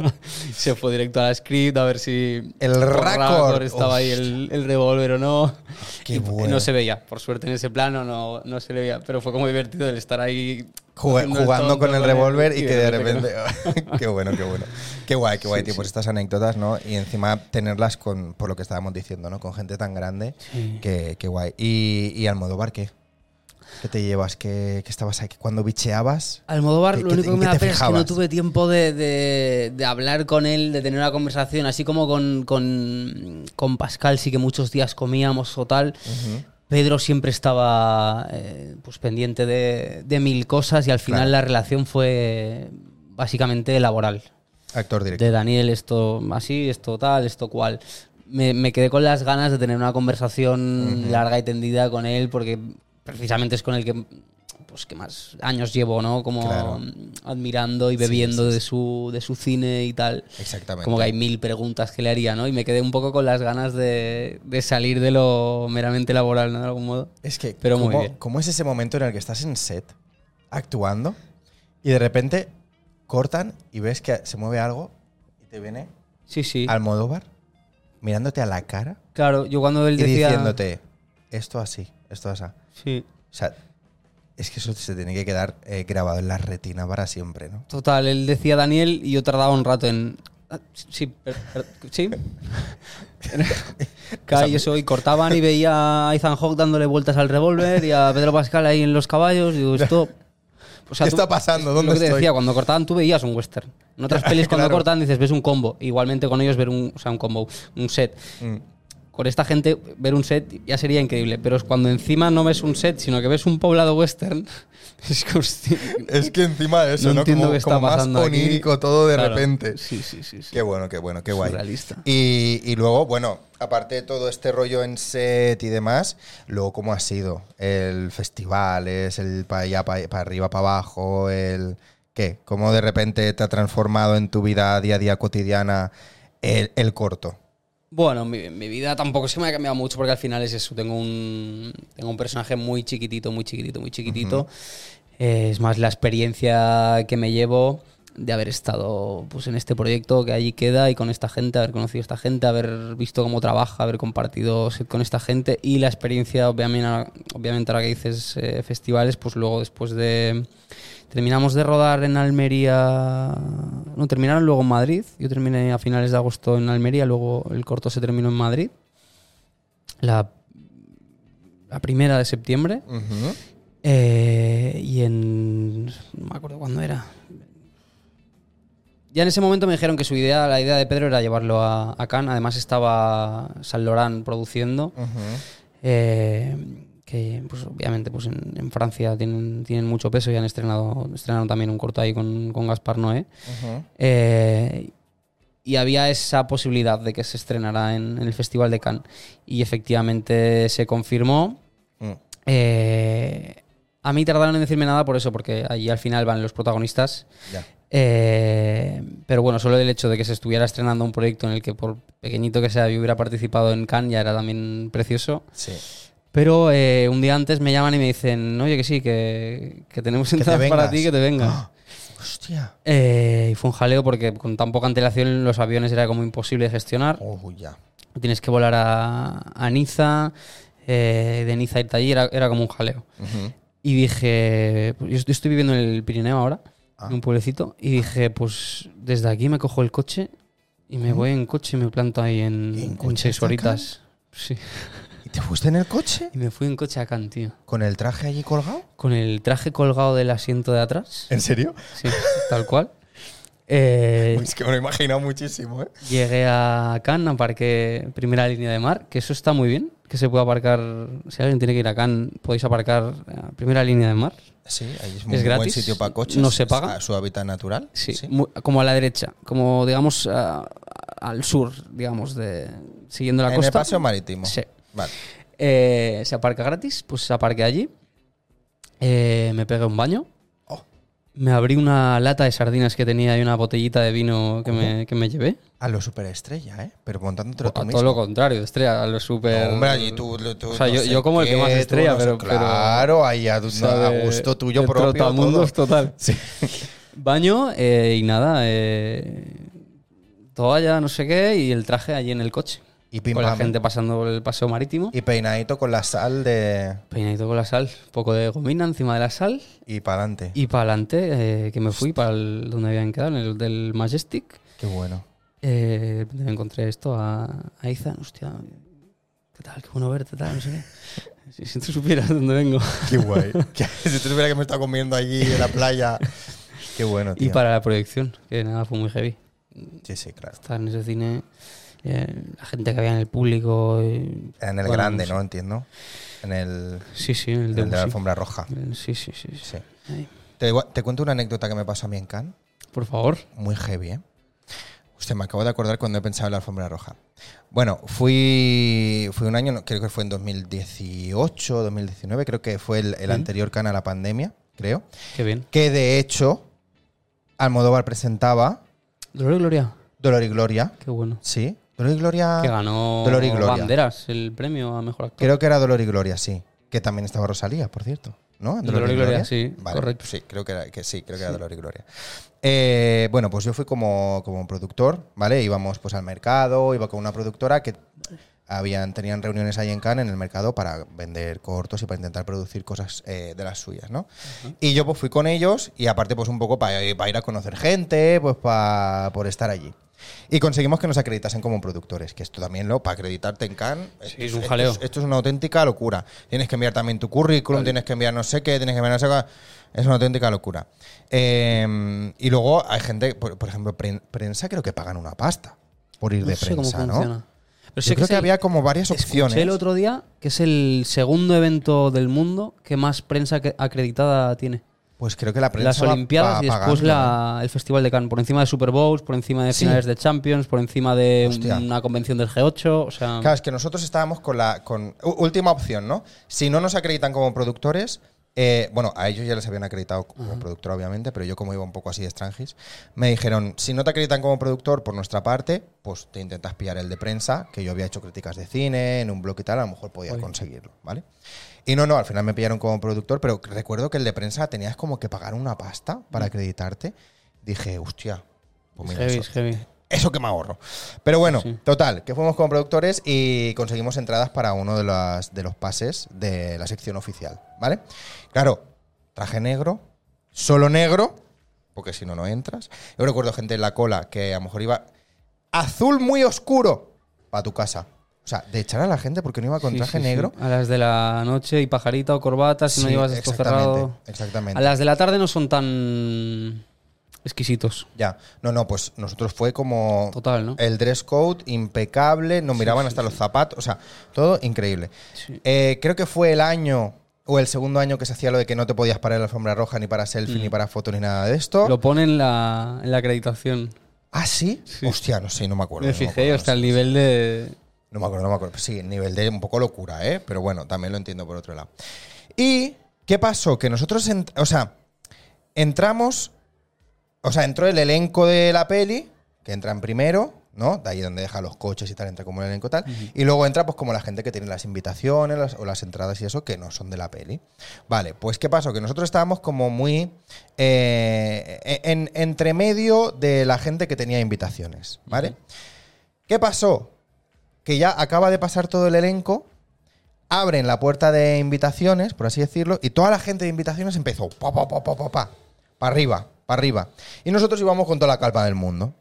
¡No! Se fue directo a la script a ver si El por raccord. estaba ahí el, el revólver o no. Qué Y bueno. No se veía, por suerte en ese plano no, no se le veía, pero fue como divertido el estar ahí el jugando con el revólver y y que de repente qué bueno, qué bueno. Qué guay, qué guay, Sí, tío. sí. Pues estas anécdotas, ¿no? Y encima tenerlas con, por lo que estábamos diciendo, ¿no? Con gente tan grande. Sí. Qué, qué guay. ¿Y, y Almodóvar qué? ¿Qué te llevas? ¿Qué, qué estabas aquí? Cuando bicheabas? Almodóvar, ¿Qué- lo único que me da pena es que no tuve tiempo de, de- de hablar con él, de tener una conversación, así como con, con, con Pascal, sí que muchos días comíamos o tal. Pedro siempre estaba eh, pues pendiente de, de mil cosas y al final Claro. la relación fue básicamente laboral. Actor director. De Daniel, esto así, esto tal, esto cual. Me, me quedé con las ganas de tener una conversación larga y tendida con él porque precisamente es con el que pues que más años llevo, ¿no? Como Claro. admirando y Sí, bebiendo sí, de su de su cine y tal. Exactamente. Como que hay mil preguntas que le haría, ¿no? Y me quedé un poco con las ganas de, de salir de lo meramente laboral, ¿no? De algún modo. Es que, Pero muy ¿cómo, bien. cómo es ese momento en el que estás en set, actuando, y de repente cortan y ves que se mueve algo y te viene Sí, sí. Almodóvar mirándote a la cara Claro, yo cuando él y decía... diciéndote esto así, esto así. Sí. O sea, es que eso se tiene que quedar eh, grabado en la retina para siempre, ¿no? Total, él decía Daniel y yo tardaba un rato en. ah, Sí, per- per- sí. Claro, y eso, y cortaban y veía a Ethan Hawke dándole vueltas al revólver y a Pedro Pascal ahí en los caballos. Digo, esto. O ¿Qué está pasando? ¿Dónde lo que te estoy? decía, cuando cortaban tú veías un western. En otras pelis, cuando Claro. cortan, dices, ves un combo. Igualmente con ellos ver un, o sea, un combo, un set. Mm. Con esta gente, ver un set ya sería increíble. Pero es cuando encima no ves un set, sino que ves un poblado western. Es que, hostia, Es que encima de eso, No ¿no? entiendo como, qué está como más pasando aquí. onírico todo de Claro. repente. Sí, sí, sí. sí. Qué bueno, qué bueno, qué guay. Y, y luego, bueno, aparte de todo este rollo en set y demás, luego cómo ha sido el festival, es el para allá, para arriba, para abajo, el qué, cómo de repente te ha transformado en tu vida día a día cotidiana el, el corto. Bueno, mi, mi vida tampoco que me ha cambiado mucho porque al final es eso. Tengo un, tengo un personaje muy chiquitito, muy chiquitito, muy chiquitito. Eh, es más la experiencia que me llevo de haber estado pues, en este proyecto que allí queda y con esta gente, haber conocido a esta gente, haber visto cómo trabaja, haber compartido con esta gente y la experiencia, obviamente, ahora- obviamente ahora que dices eh, festivales, pues luego después de... Terminamos de rodar en Almería. No, terminaron luego en Madrid. Yo terminé a finales de agosto en Almería, luego el corto se terminó en Madrid. La, la primera de septiembre. Eh, y en. No me acuerdo cuándo era. Ya en ese momento me dijeron que su idea, la idea de Pedro era llevarlo a, a Cannes. Además estaba San Laurent produciendo. Eh, que pues obviamente pues en, en Francia tienen, tienen mucho peso y han estrenado estrenaron también un corto ahí con, con Gaspar Noé. Eh, y había esa posibilidad de que se estrenara en, en el Festival de Cannes. Y efectivamente se confirmó. Mm. Eh, a mí tardaron en decirme nada por eso, porque allí al final van los protagonistas. Ya. Eh, pero bueno, solo el hecho de que se estuviera estrenando un proyecto en el que por pequeñito que sea yo hubiera participado en Cannes ya era también precioso. Sí. Pero eh, un día antes me llaman y me dicen, oye, que sí, que, que tenemos te entradas para ti, que te vengas. Hostia. Eh, y fue un jaleo porque con tan poca antelación los aviones era como imposible de gestionar. Oh, ya. Tienes que volar a, a Niza, eh, de Niza irte allí, era, era como un jaleo. Y dije, pues yo est- estoy viviendo en el Pirineo ahora, Ah. en un pueblecito, y dije, pues desde aquí me cojo el coche y me voy en coche y me planto ahí en, ¿En en seis horitas. Sí. ¿Y te fuiste en el coche? Y me fui en coche a Cannes, tío. ¿Con el traje allí colgado? Con el traje colgado del asiento de atrás. ¿En serio? Sí, tal cual. Eh, Es que me lo he imaginado muchísimo, ¿eh? Llegué a Cannes, aparqué primera línea de mar, que eso está muy bien, que se puede aparcar, si alguien tiene que ir a Cannes, podéis aparcar a primera línea de mar. Sí, ahí es muy Es buen gratis, sitio para coches. no se paga. su hábitat natural. Sí, como a la derecha, como digamos a- al sur, digamos, de siguiendo la en costa. el paseo marítimo. Sí. Vale. Eh, se aparca gratis, pues se aparqué allí. Eh, me pegué un baño. Oh. Me abrí una lata de sardinas que tenía y una botellita de vino que, me, que me llevé. A lo superestrella, ¿eh? Pero montándotelo tú A mismo. todo lo contrario, estrella, a lo súper. No, hombre, allí tú, tú- O sea, no yo, como el que más estrella, no pero, pero- Claro, ahí a, o gusto tuyo propio. trotamundos todo. total. Sí. Baño eh, y nada, eh, toalla, no sé qué, y el traje allí en el coche. Y pim con la pam. gente pasando por el paseo marítimo. Y peinadito con la sal de. Peinadito con la sal, un poco de gomina encima de la sal. Y para adelante. Y para adelante, eh, que me fui para donde habían quedado, en el del Majestic. Qué bueno. Eh, me encontré esto a, a Izan, hostia, ¿qué tal? Qué bueno verte, tal, no sé qué. Si, si tú supieras dónde vengo. Qué guay. Si tú supieras que me está comiendo allí en la playa. Qué bueno, tío. Y para la proyección, que nada, fue muy heavy. Sí, sí, claro. Estar en ese cine, eh, la gente que había en el público. eh, En el bueno, grande. ¿no? Entiendo. En el, Sí, sí, en el en de, el de la alfombra roja. Sí, sí, sí. sí. Te, te cuento una anécdota que me pasó a mí en Cannes. Por favor. Muy heavy, ¿eh? Usted me acabo de acordar cuando he pensado en la alfombra roja. Bueno, fui, fui un año, creo que fue en 2018, 2019, creo que fue el, el anterior Cannes a la pandemia, creo. Qué bien. Que de hecho, Almodóvar presentaba Dolor y Gloria. Dolor y Gloria. Qué bueno. Sí, Dolor y Gloria. Que ganó Dolor y Gloria. Banderas, el premio a mejor actor. Creo que era Dolor y Gloria, sí. Que también estaba Rosalía, por cierto. ¿No? ¿En Dolor y Gloria, sí, Vale, correcto. Sí, creo que, era, que sí, creo que era Dolor y Gloria. Eh, bueno, pues yo fui como, como productor, ¿vale? Íbamos pues al mercado, iba con una productora que habían, tenían reuniones ahí en Cannes en el mercado para vender cortos y para intentar producir cosas eh, de las suyas, ¿no? Y yo pues fui con ellos y aparte pues un poco para ir a conocer gente, pues para por estar allí. Y conseguimos que nos acreditasen como productores, que esto también lo, para acreditarte en Cannes, Sí, esto es un jaleo. esto es una auténtica locura. Tienes que enviar también tu currículum, tienes que enviar no sé qué, tienes que enviar no sé qué. Es una auténtica locura. Eh, y luego hay gente, por, por ejemplo, pren- prensa creo que pagan una pasta por ir No de sé cómo prensa, ¿no? funciona. Pero Yo sé creo que el- había como varias opciones. El otro día que es el segundo evento del mundo que más prensa que- acreditada tiene. Pues creo que la prensa Las Olimpiadas y después la- el Festival de Cannes. Por encima de Super Bowls, por encima de Sí. finales de Champions, por encima de Hostia. una convención del G8. O sea, Claro, es que nosotros estábamos con la con última opción, ¿no? Si no nos acreditan como productores, eh, bueno, a ellos ya les habían acreditado como productor, obviamente, pero yo como iba un poco así de extranjis, me dijeron, si no te acreditan como productor por nuestra parte, pues te intentas pillar el de prensa, que yo había hecho críticas de cine en un blog y tal, a lo mejor podía conseguirlo, ¿vale? Y no, no, al final me pillaron como productor, pero recuerdo que el de prensa tenías como que pagar una pasta para acreditarte. Dije, hostia, pues es mira, heavy, eso- es heavy. eso que me ahorro. Pero bueno, Sí. total, que fuimos con productores y conseguimos entradas para uno de, las, de los pases de la sección oficial, ¿vale? Claro, traje negro, solo negro, porque si no, no entras. Yo recuerdo gente en la cola que a lo mejor iba azul muy oscuro para tu casa. O sea, de echar a la gente porque no iba con traje sí, sí. negro. A las de la noche y pajarita o corbata, si no llevas esto cerrado. Exactamente. A las de la tarde no son tan exquisitos. Ya, no, no, pues nosotros fue como Total, ¿no? el dress code impecable, nos miraban hasta los zapatos, o sea, todo increíble. Eh, creo que fue el año o el segundo año que se hacía lo de que no te podías parar en la alfombra roja ni para selfie, ni para foto, ni nada de esto. Mm. Lo pone en la, en la acreditación. ¿Ah, ¿sí? Sí. Hostia, no sé, no me acuerdo. Me no fijé hasta no el nivel de. No me acuerdo, no me acuerdo. Sí, nivel de un poco locura, ¿eh? Pero bueno, también lo entiendo por otro lado. ¿Y qué pasó? Que nosotros, o sea, entramos, o sea, entró el elenco de la peli, que entran primero, ¿no? De ahí donde deja los coches y tal, entra como el elenco tal. Y luego entra pues como la gente que tiene las invitaciones las- o las entradas y eso, que no son de la peli. Vale, pues ¿qué pasó? Que nosotros estábamos como muy eh, en, entre medio de la gente que tenía invitaciones, ¿vale? ¿Qué pasó? Que ya acaba de pasar todo el elenco, abren la puerta de invitaciones, por así decirlo, y toda la gente de invitaciones empezó pa, pa, pa, pa, pa, pa, para arriba, para arriba. Y nosotros íbamos con toda la calma del mundo.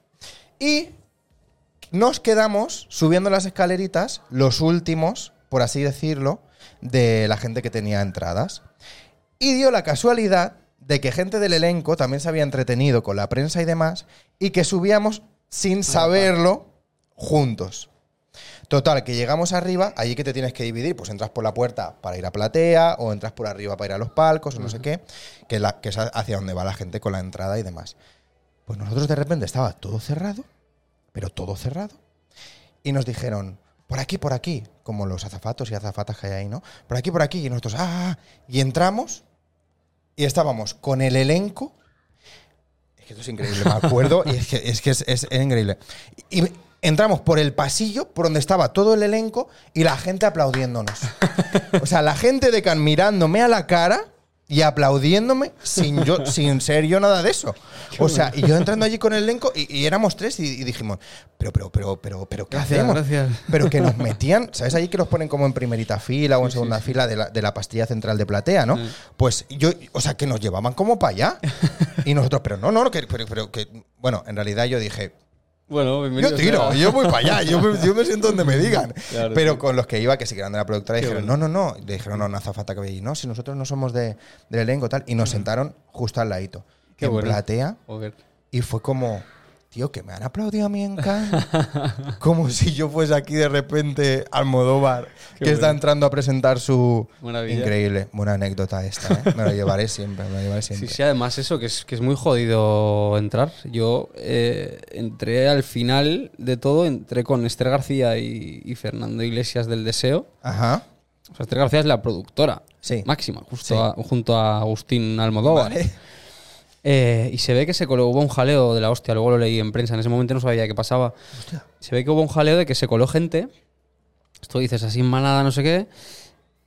Y nos quedamos subiendo las escaleritas, los últimos, por así decirlo, de la gente que tenía entradas. Y dio la casualidad de que gente del elenco también se había entretenido con la prensa y demás, y que subíamos sin saberlo juntos. Total, que llegamos arriba, allí que te tienes que dividir, pues entras por la puerta para ir a platea, o entras por arriba para ir a los palcos, o no sé qué, que, la, que es hacia donde va la gente con la entrada y demás. Pues nosotros de repente estaba todo cerrado, pero todo cerrado. Y nos dijeron, por aquí, por aquí, como los azafatos y azafatas que hay ahí, ¿no? Por aquí, por aquí, y nosotros, ah, y entramos, y estábamos con el elenco. Es que esto es increíble, me acuerdo, y es que es, que es, es increíble. Y entramos por el pasillo, por donde estaba todo el elenco, y la gente aplaudiéndonos. O sea, la gente de Can mirándome a la cara y aplaudiéndome sin yo sin ser yo nada de eso. O sea, y yo entrando allí con el elenco y, y éramos tres y, y dijimos, pero, pero, pero, pero, pero, ¿qué Gracias, hacemos? gracias. Pero que nos metían, ¿sabes? Allí que los ponen como en primerita fila o en segunda fila de la, de la pastilla central de platea, ¿no? Pues yo, o sea, que nos llevaban como para allá. Y nosotros, pero no, no, que, pero, pero que, bueno, en realidad yo dije, Bueno, yo tiro, yo voy para allá, yo me, yo me siento donde me digan. Claro, Pero sí. con los que iba, que sí que eran de la productora, Qué dijeron, bueno. no, no, no. Le dijeron, no, no hace falta que veáis. No, si nosotros no somos de, del elenco, tal. Y nos sentaron justo al ladito. Qué en bueno. platea. Joder. Y fue como, tío, que me han aplaudido a mí en Cannes. como si yo fuese aquí de repente Almodóvar, Qué que está entrando a presentar su. Maravilla. Increíble. Buena anécdota esta, ¿eh? Me lo llevaré siempre, me llevaré siempre. Sí, sí, además eso, que es, que es muy jodido entrar. Yo eh, entré al final de todo, entré con Esther García y, y Fernando Iglesias del Deseo. Ajá. O sea, Esther García es la productora Sí. máxima, justo Sí. a- junto a Agustín Almodóvar. Vale. Eh, y se ve que se coló, hubo un jaleo de la hostia, luego lo leí en prensa, en ese momento no sabía qué pasaba. Hostia. Se ve que hubo un jaleo de que se coló gente, esto dices así en manada, no sé qué,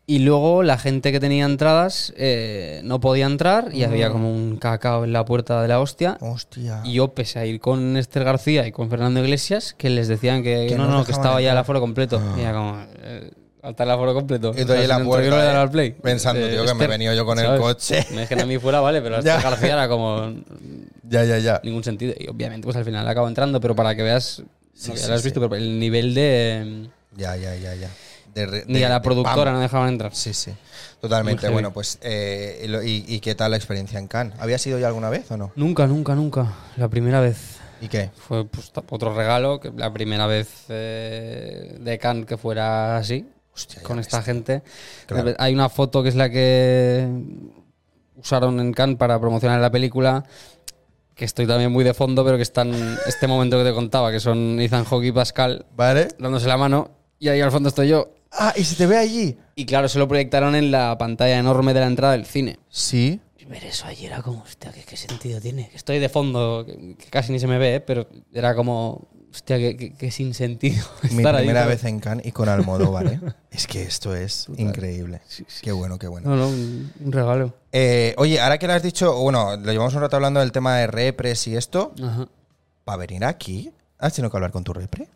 y luego la gente que tenía entradas eh, no podía entrar y había como un cacao en la puerta de la hostia. Hostia. Y yo, pese a ir con Esther García y con Fernando Iglesias, que les decían que, Que no, no que estaba ya el aforo completo. Ah. Y era como, eh, falta el aforo completo. Y tú ahí en la si puerta, no eh, al play. pensando, Eh, tío, que me he venido yo con el coche. Me dejen a mí fuera, vale, pero a Ya. Esther García era como Ya, ya, ya. ningún sentido. Y obviamente, pues al final acabo entrando, pero para que veas, Sí, no, ya sí, lo has sí. visto, pero el nivel de. Ya, ya, ya, ya. De Ni a la productora no dejaban entrar. Sí, sí. Totalmente. Bueno, pues, eh, y, qué tal la experiencia en Cannes? ¿Habías ido ya alguna vez o no? Nunca, nunca, nunca. La primera vez. ¿Y qué? Fue pues, otro regalo, que la primera vez eh, de Cannes que fuera así, Hostia, con ves. esta gente. Claro. Hay una foto que es la que usaron en Cannes para promocionar la película, que estoy también muy de fondo, pero que está en este momento que te contaba, que son Ethan Hawke y Pascal ¿Vale? dándose la mano, y ahí al fondo estoy yo. Ah, ¿y se te ve allí? Y claro, se lo proyectaron en la pantalla enorme de la entrada del cine. Sí. Y ver eso allí era como, hostia, ¿qué, qué sentido tiene? Que estoy de fondo, que, que casi ni se me ve, ¿eh? pero era como, hostia, qué sin sentido Mi estar primera vez en Cannes y con Almodóvar, ¿eh? es que esto es increíble. Qué bueno, qué bueno. No, no, un, un regalo. Eh, oye, ahora que lo has dicho, bueno, lo llevamos un rato hablando del tema de repres y esto, Ajá. ¿para venir aquí? ¿Has tenido que hablar con tu repre?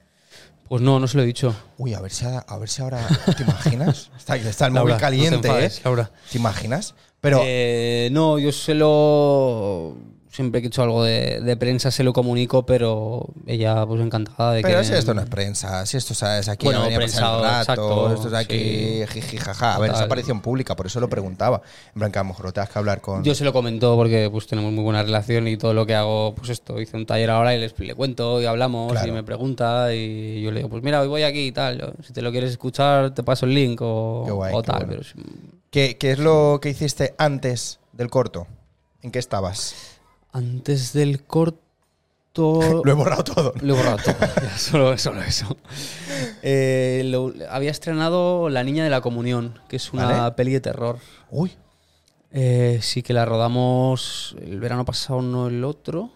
Pues no, no se lo he dicho. Uy, a ver si, ahora- a ver si ahora. ¿Te imaginas? Está, está el Laura, móvil caliente, no te enfades, ¿eh? Laura. ¿Te imaginas? Pero. Eh, no, yo se lo. Siempre que he hecho algo de, de prensa se lo comunico, pero ella, pues encantada de pero que. si esto no es prensa, si esto sabes aquí Bueno, a venir a pasar el rato, exacto, esto es aquí, sí. jiji, jaja. A ver, es aparición pública, por eso lo preguntaba. En plan, que a lo mejor lo tengas que hablar con. Yo se lo comento porque pues tenemos muy buena relación y todo lo que hago, pues esto, hice un taller ahora y les, le cuento y hablamos Claro. y me pregunta y yo le digo, pues mira, hoy voy aquí y tal, si te lo quieres escuchar te paso el link o, Qué guay, o qué tal, bueno. pero si- ¿Qué, qué es lo que hiciste antes del corto? ¿En qué estabas? Antes del corto... Lo he borrado todo. Lo he borrado todo, ya, solo, solo eso. Eh, lo- había estrenado La Niña de la Comunión, que es una Vale. peli de terror. Uy. Eh, sí que la rodamos el verano pasado, no el otro.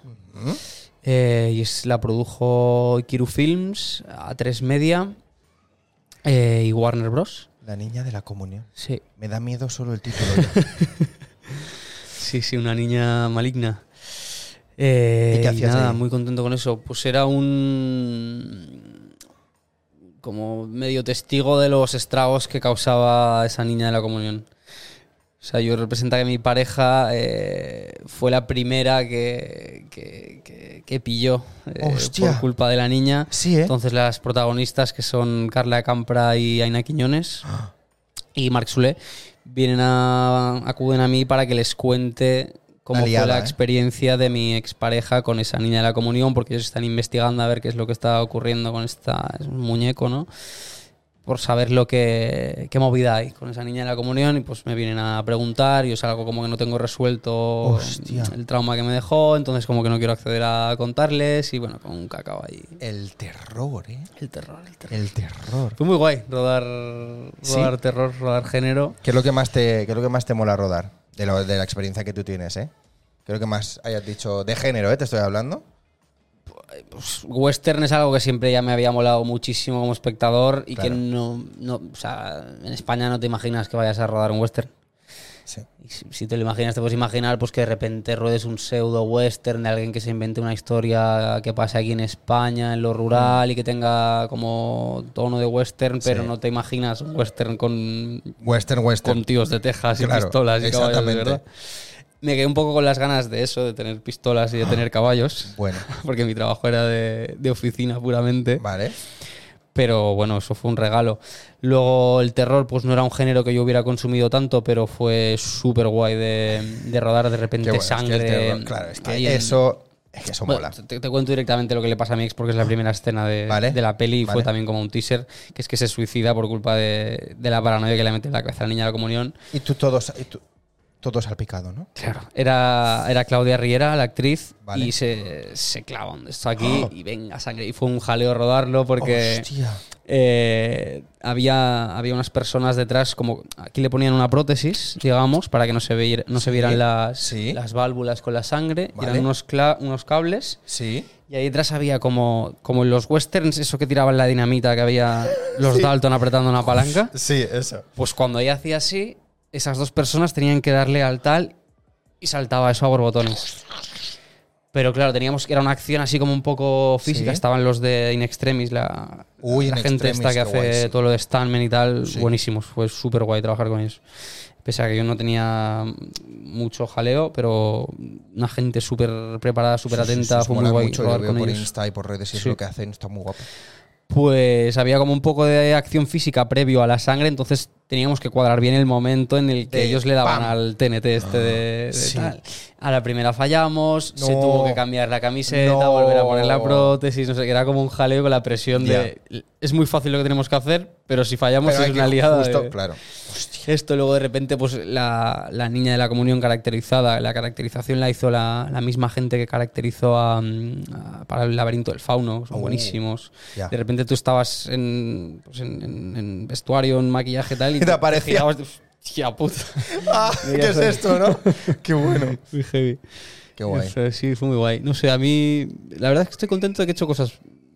Eh, y es, la produjo Kiru Films, A3 Media eh, y Warner Bros. La niña de la comunión. Sí, Me da miedo solo el título. ya. sí, sí, una niña maligna. Eh, ¿Y qué hacías nada, ahí? muy contento con eso. Pues era un. como medio testigo de los estragos que causaba esa niña de la comunión. O sea, yo representa que mi pareja eh, fue la primera que, que, que- que pilló eh, por culpa de la niña. Sí, ¿eh? Entonces las protagonistas, que son Carla Campra y Aina Quiñones, Ah. y Marc Solé, vienen a, acuden a mí para que les cuente cómo La liada, fue la ¿eh? experiencia de mi expareja con esa niña de la comunión, porque ellos están investigando a ver qué es lo que está ocurriendo con esta es un muñeco, ¿no? Por saber lo que qué movida hay con esa niña de la comunión y pues me vienen a preguntar, yo salgo como que no tengo resuelto Hostia. el trauma que me dejó, entonces como que no quiero acceder a contarles y bueno, con un cacao ahí. El terror, ¿eh? El terror, el terror. El terror. Fue muy guay rodar, ¿Sí? rodar terror, rodar género. ¿Qué es lo que más te, qué es lo que más te mola rodar? De, lo- de la experiencia que tú tienes, ¿eh? ¿Qué es lo que más hayas dicho? De género, ¿eh? Te estoy hablando. Pues, western es algo que siempre ya me había molado muchísimo como espectador y Claro. que no, no, o sea, en España no te imaginas que vayas a rodar un western. Sí. Y si, si te lo imaginas, te puedes imaginar pues que de repente ruedes un pseudo western de alguien que se invente una historia que pase aquí en España, en lo rural, y que tenga como tono de western, pero Sí. no te imaginas un western con, Western, western. con tíos de Texas y pistolas y caballos, exactamente. verdad. Me quedé un poco con las ganas de eso, de tener pistolas y de tener caballos, Bueno, porque mi trabajo era de, de oficina puramente. vale. Pero bueno, eso fue un regalo. Luego el terror, pues no era un género que yo hubiera consumido tanto, pero fue súper guay de, de rodar de repente es que sangre. terror- claro, es que eso, es que eso Bueno, mola. te, te cuento directamente lo que le pasa a mi ex porque es la primera escena de, Vale, de la peli y vale. fue también como un teaser, que es que se suicida por culpa de, de la paranoia que le mete en la cabeza a la niña de la comunión. Y tú todos, y tú, todo salpicado, ¿no? Claro. Era, era Claudia Riera, la actriz, Vale. y se, se clava donde está aquí y venga sangre. Y fue un jaleo rodarlo porque... Eh, había, había unas personas detrás, como aquí le ponían una prótesis, digamos, para que no se, veir- no se vieran las, sí. las válvulas con la sangre, Vale. eran unos, unos cables. Sí. Y ahí detrás había como, como en los westerns, eso que tiraban la dinamita, que había los Dalton apretando una palanca. Sí, eso. Pues cuando ella hacía así, esas dos personas tenían que darle al tal y saltaba eso a borbotones. Pero claro, teníamos que era una acción así como un poco física. Sí. Estaban los de In Extremis, la, Uy, la In gente Extremis, esta que hace guay, sí. todo lo de Stuntman y tal. Sí. Buenísimos. Fue súper guay trabajar con ellos. Pese a que yo no tenía mucho jaleo, pero una gente súper preparada, súper atenta. fue muy guay mucho, yo veo con por ellos. Insta y por redes y es lo que hacen, está muy guapo. Pues había como un poco de acción física previo a la sangre, entonces teníamos que cuadrar bien el momento en el que De ellos le daban ¡pam! al TNT este de, de sí. tal. A la primera fallamos, se tuvo que cambiar la camiseta, No. volver a poner la prótesis, no sé, que era como un jaleo con la presión de... Es muy fácil lo que tenemos que hacer, pero si fallamos Pero es una liada. justo- de- claro. Esto luego de repente, pues la, la niña de la comunión caracterizada, la caracterización la hizo la, la misma gente que caracterizó a, mm, a- para el laberinto del fauno, son Oh, buenísimos. De repente tú estabas en, pues, en, en- en vestuario, en maquillaje y tal, y te aparecía. girabas Hostia puta. Ah, ¿qué es esto, no? Qué bueno. Muy heavy. Qué guay. Fue- Sí, fue muy guay. No sé, a mí, la verdad es que estoy contento de que he hecho cosas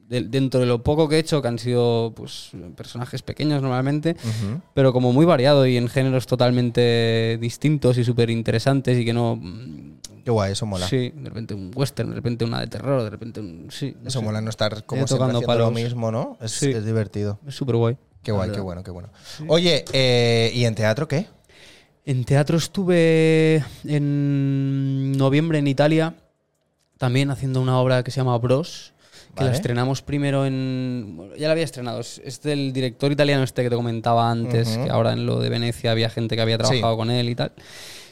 de- dentro de lo poco que he hecho, que han sido pues personajes pequeños normalmente, Ujú. pero como muy variado y en géneros totalmente distintos y súper interesantes y que no... mm, Qué guay, eso mola. Sí, de repente un western, de repente una de terror, de repente un... Sí, no Eso sé. mola no estar como siempre tocando haciendo lo palos. mismo, ¿no? Es, Sí. es divertido. Es súper guay. Qué guay, qué bueno, qué bueno. Oye, eh, ¿y en teatro qué? En teatro estuve en noviembre en Italia, también haciendo una obra que se llama Bros, que Vale. la estrenamos primero en... ya la había estrenado, es, del director italiano este que te comentaba antes, que ahora en lo de Venecia había gente que había trabajado Sí. con él y tal,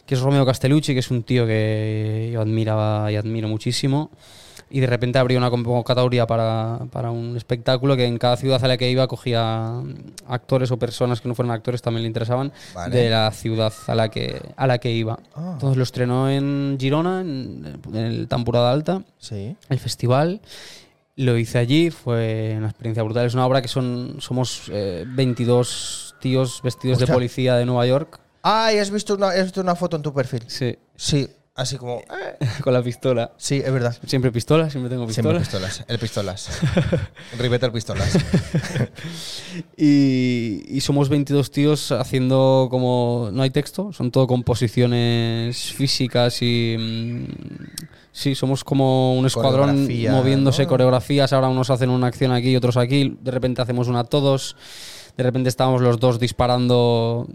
que es Romeo Castellucci, que es un tío que yo admiraba y admiro muchísimo. Y de repente abrió una convocatoria para, para un espectáculo que en cada ciudad a la que iba cogía actores o personas que no fueran actores también le interesaban Vale. de la ciudad a la que, a la que iba. Ah. Entonces lo estrenó en Girona, en, en el Temporada Alta, Sí. el festival. Lo hice allí, fue una experiencia brutal. Es una obra que son somos eh, 22 tíos vestidos de policía de Nueva York. Ay, has visto una, has visto una foto en tu perfil. Sí, Sí, así como. eh, con la pistola. Sí, es verdad. Siempre pistola, siempre tengo Siempre pistola. pistolas. El pistolas. Ribeta el pistolas. Y, y somos 22 tíos haciendo como... No hay texto, son todo composiciones físicas y... mm, Sí, somos como un escuadrón moviéndose ¿no? coreografías. Ahora unos hacen una acción aquí y otros aquí. De repente hacemos una todos. De repente estábamos los dos disparando...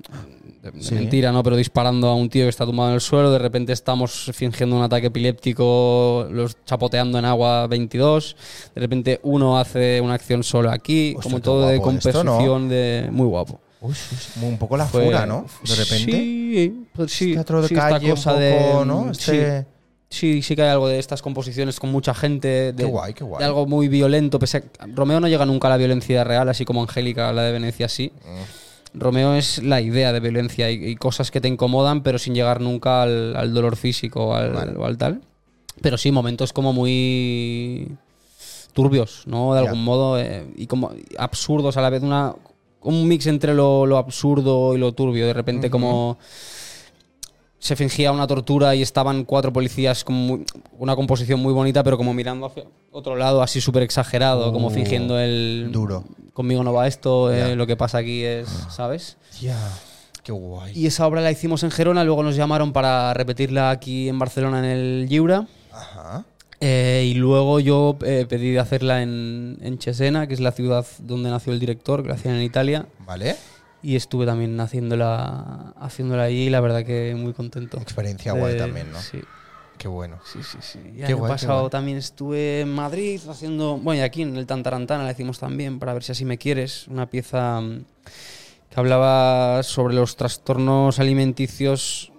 Sí. Mentira, ¿no? Pero disparando a un tío que está tumbado en el suelo. De repente estamos fingiendo un ataque epiléptico, los chapoteando en agua 22. De repente uno hace una acción solo aquí. Hostia, como todo de composición de... Muy guapo. Uy, sí, sí, un poco la Fue- fura, ¿no? De repente. Sí, pues sí. Teatro de sí, esta calle, cosa un de- sí. Este- Sí, sí que hay algo de estas composiciones con mucha gente. De, Qué guay, qué guay. de algo muy violento. Pese a- Romeo no llega nunca a la violencia real, así como Angélica, la de Venecia, sí. Mm. Romeo es la idea de violencia y, y cosas que te incomodan, pero sin llegar nunca al, al dolor físico o al, Vale. o al tal. Pero sí, momentos como muy turbios, ¿no? De algún modo. eh, y como absurdos a la vez. Una, un mix entre lo, lo absurdo y lo turbio. De repente, como se fingía una tortura y estaban cuatro policías con muy- una composición muy bonita, pero como mirando hacia otro lado, así súper exagerado, como Uh, fingiendo el... duro. Conmigo no va esto, eh, lo que pasa aquí es, ¿sabes? Ya. Qué guay. Y esa obra la hicimos en Gerona, luego nos llamaron para repetirla aquí en Barcelona en el Lliura. Ajá. Eh, y luego yo eh, pedí de hacerla en, en Cesena, que es la ciudad donde nació el director, que la hacían en Italia. ¿Vale? Y estuve también haciéndola, haciéndola allí y la verdad que muy contento. Experiencia guay Eh, también, ¿no? Sí, Qué bueno. sí, sí. sí. Y Qué año guay, qué pasado guay. también estuve en Madrid haciendo, bueno, y aquí en el Tantarantana la hicimos también, para ver si así me quieres, una pieza mm, que hablaba sobre los trastornos alimenticios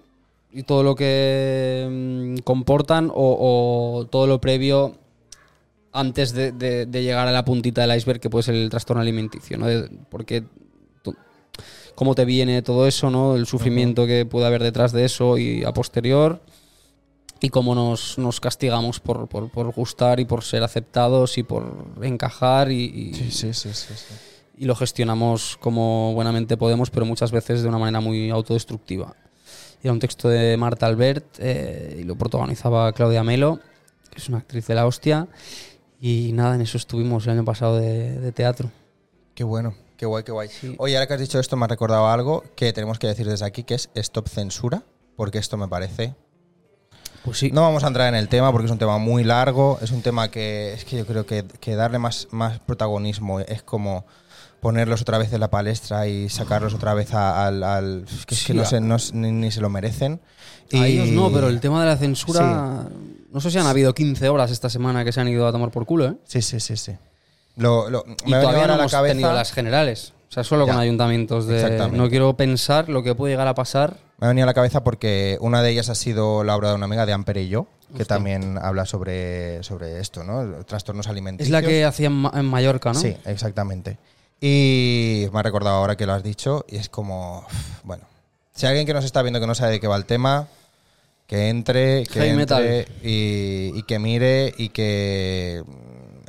y todo lo que mm, comportan o, o todo lo previo antes de, de- de llegar a la puntita del iceberg que puede ser el trastorno alimenticio, ¿no? De- porque cómo te viene todo eso, ¿no? El sufrimiento que puede haber detrás de eso y a posterior y cómo nos, nos castigamos por, por- por gustar y por ser aceptados y por encajar y, y- Sí, sí, sí, sí. sí. y lo gestionamos como buenamente podemos, pero muchas veces de una manera muy autodestructiva. Era un texto de Marta Albert eh, y lo protagonizaba Claudia Melo, que es una actriz de la hostia. Y nada, en eso estuvimos el año pasado de, de teatro. Qué bueno. Qué guay, qué guay. Sí. Oye, ahora que has dicho esto, me ha recordado algo que tenemos que decir desde aquí, que es stop censura, porque esto me parece... Pues sí. No vamos a entrar en el tema porque es un tema muy largo, es un tema que es que yo creo que, que darle más, más protagonismo es como ponerlos otra vez en la palestra y sacarlos otra vez a- al... que, es que no, se, no ni, ni se lo merecen. A Y- ellos no, pero el tema de la censura. No sé si han habido 15 horas esta semana que se han ido a tomar por culo, ¿eh? Sí, sí, sí, sí. Lo, lo- Y me venido todavía no la hemos cabeza... tenido las generales. O sea, solo con ayuntamientos de. Exactamente. No quiero pensar lo que puede llegar a pasar. Me ha venido a la cabeza porque una de ellas ha sido la obra de una amiga de Amper y yo, que Hostia. también habla sobre, sobre esto, ¿no? Trastornos alimenticios. Es la que hacía en, Ma- en Mallorca, ¿no? Sí, exactamente. Y me ha recordado ahora que lo has dicho y es como, bueno, si alguien que nos está viendo que no sabe de qué va el tema, que entre, que entre metal. y, y que mire y que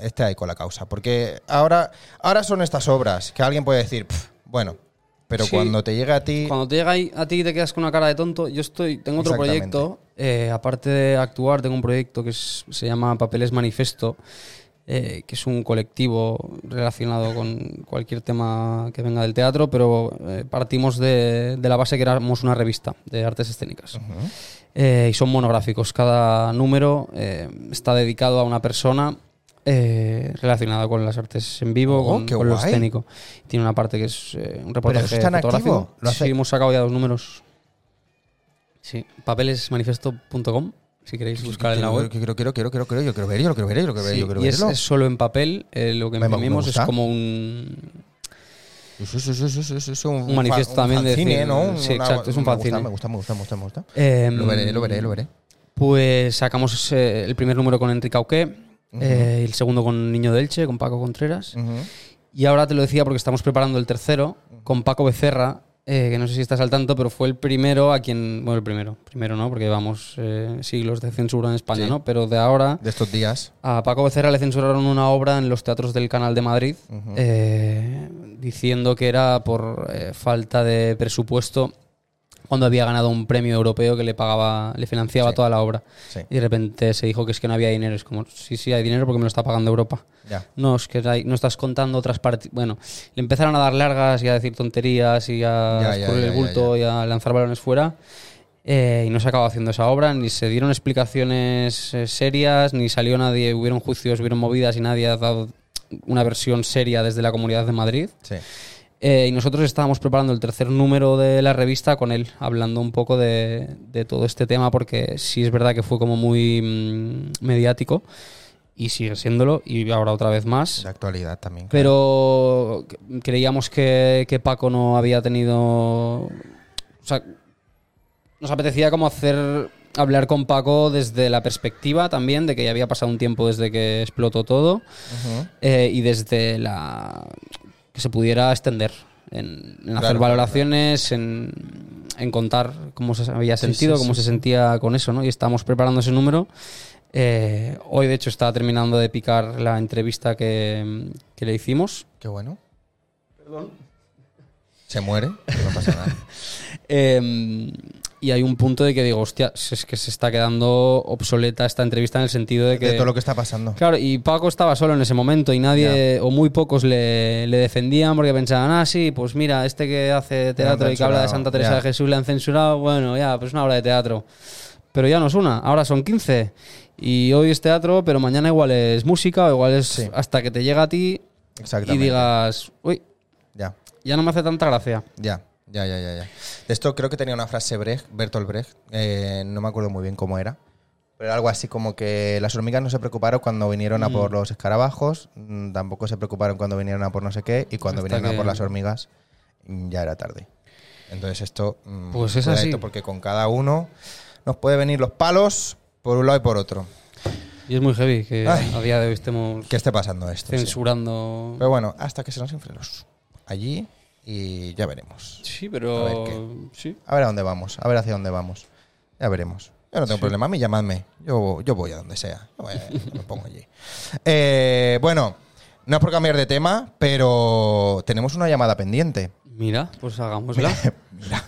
esté ahí con la causa. Porque ahora, ahora son estas obras que alguien puede decir, "Pf, bueno, pero Sí. cuando te llegue a ti... Cuando te llega ahí, a ti y te quedas con una cara de tonto, yo estoy, tengo otro proyecto, eh, aparte de actuar, tengo un proyecto que es- se llama Papeles Manifesto, eh, que es un colectivo relacionado con cualquier tema que venga del teatro, pero eh, partimos de, de la base que éramos una revista de artes escénicas. Eh, y son monográficos. Cada número está dedicado a una persona eh, relacionada con las artes en vivo, Oh, con, con lo guay. esténico. Tiene una parte que es eh, un reportaje eso está en fotográfico. activo, lo hace- Sí, hemos sacado ya dos números. Sí, papelesmanifesto.com, si queréis buscar en la web. Quiero, quiero, quiero, quiero, quiero, yo quiero ver, yo lo quiero ver, yo lo quiero ver, Sí, yo quiero y es, verlo. es solo en papel, eh, lo que Me- me imprimimos es como un, un, Un manifiesto también de fanzine, decir- ¿no? sí, exacto, es un fanzine. Me gusta, me gusta, me gusta, me gusta. eh, Lo veré, lo veré, lo veré. Pues sacamos eh, el primer número con Enrique Auqué, eh, el segundo con Niño del Elche, con Paco Contreras. Y ahora te lo decía porque estamos preparando el tercero con Paco Becerra, eh, que no sé si estás al tanto, pero fue el primero a quien. Bueno, el primero. Primero no, porque llevamos eh, siglos de censura en España, Sí. ¿no? Pero de ahora. De estos días. A Paco Becerra le censuraron una obra en los teatros del Canal de Madrid, eh, diciendo que era por falta de presupuesto cuando había ganado un premio europeo que le pagaba, le financiaba Sí. toda la obra. Sí, Y de repente se dijo que es que no había dinero. Es como, sí, sí, hay dinero porque me lo está pagando Europa. ya. No, es que hay- no estás contando otras partes. Bueno, le empezaron a dar largas y a decir tonterías y a escurrir el bulto y a lanzar balones fuera. eh, y no se acabó haciendo esa obra, ni se dieron explicaciones eh, serias, ni salió nadie, hubieron juicios, hubieron movidas y nadie ha dado una versión seria desde la Comunidad de Madrid. Sí. Eh, y nosotros estábamos preparando el tercer número de la revista con él, hablando un poco de, de todo este tema, porque sí es verdad que fue como muy mm, mediático y sigue siéndolo, y ahora otra vez más. De actualidad también. claro. Pero creíamos que, que Paco no había tenido. O sea, nos apetecía como hacer. hablar con Paco desde la perspectiva también de que ya había pasado un tiempo desde que explotó todo eh, y desde la. Que se pudiera extender en, en hacer claro, valoraciones, En, en contar cómo se había sentido, sí, cómo sí, se sentía con eso, ¿no? Y estábamos preparando ese número. Eh, hoy, de hecho, estaba terminando de picar la entrevista que, que le hicimos. Qué bueno. Se muere, no pasa nada. Eh, y hay un punto de que digo, hostia, es que se está quedando obsoleta esta entrevista en el sentido de que... De todo lo que está pasando. Claro, y Paco estaba solo en ese momento y nadie, o muy pocos le, le defendían porque pensaban, ah, sí, pues mira, este que hace teatro y que habla de Santa Teresa de Jesús le han censurado, bueno, ya, pues una obra de teatro. Pero ya no es una, ahora son 15. Y hoy es teatro, pero mañana igual es música o igual es Sí. hasta que te llega a ti y digas, uy, Ya, ya no me hace tanta gracia. ya, ya, ya, ya. ya. De esto creo que tenía una frase Brecht, Bertolt Brecht, eh, no me acuerdo muy bien cómo era, pero algo así como que las hormigas no se preocuparon cuando vinieron a por los escarabajos, mm, tampoco se preocuparon cuando vinieron a por no sé qué, y cuando Hasta vinieron que- a por las hormigas mm, ya era tarde. Entonces esto... mm, Pues es así. Porque con cada uno nos puede venir los palos por un lado y por otro. Y es muy heavy que Ay. a día de hoy estemos Que esté pasando esto. sí. censurando. Pero bueno, hasta que se nos inflen los allí y ya veremos. Sí, A pero... ver qué. Sí. A ver a dónde vamos, a ver hacia dónde vamos. Ya veremos. Yo no tengo problema, a mí llamadme. Yo, yo voy a donde sea. Yo voy- me pongo allí. Eh, bueno, no es por cambiar de tema, pero tenemos una llamada pendiente. Mira, pues hagámosla. Mira.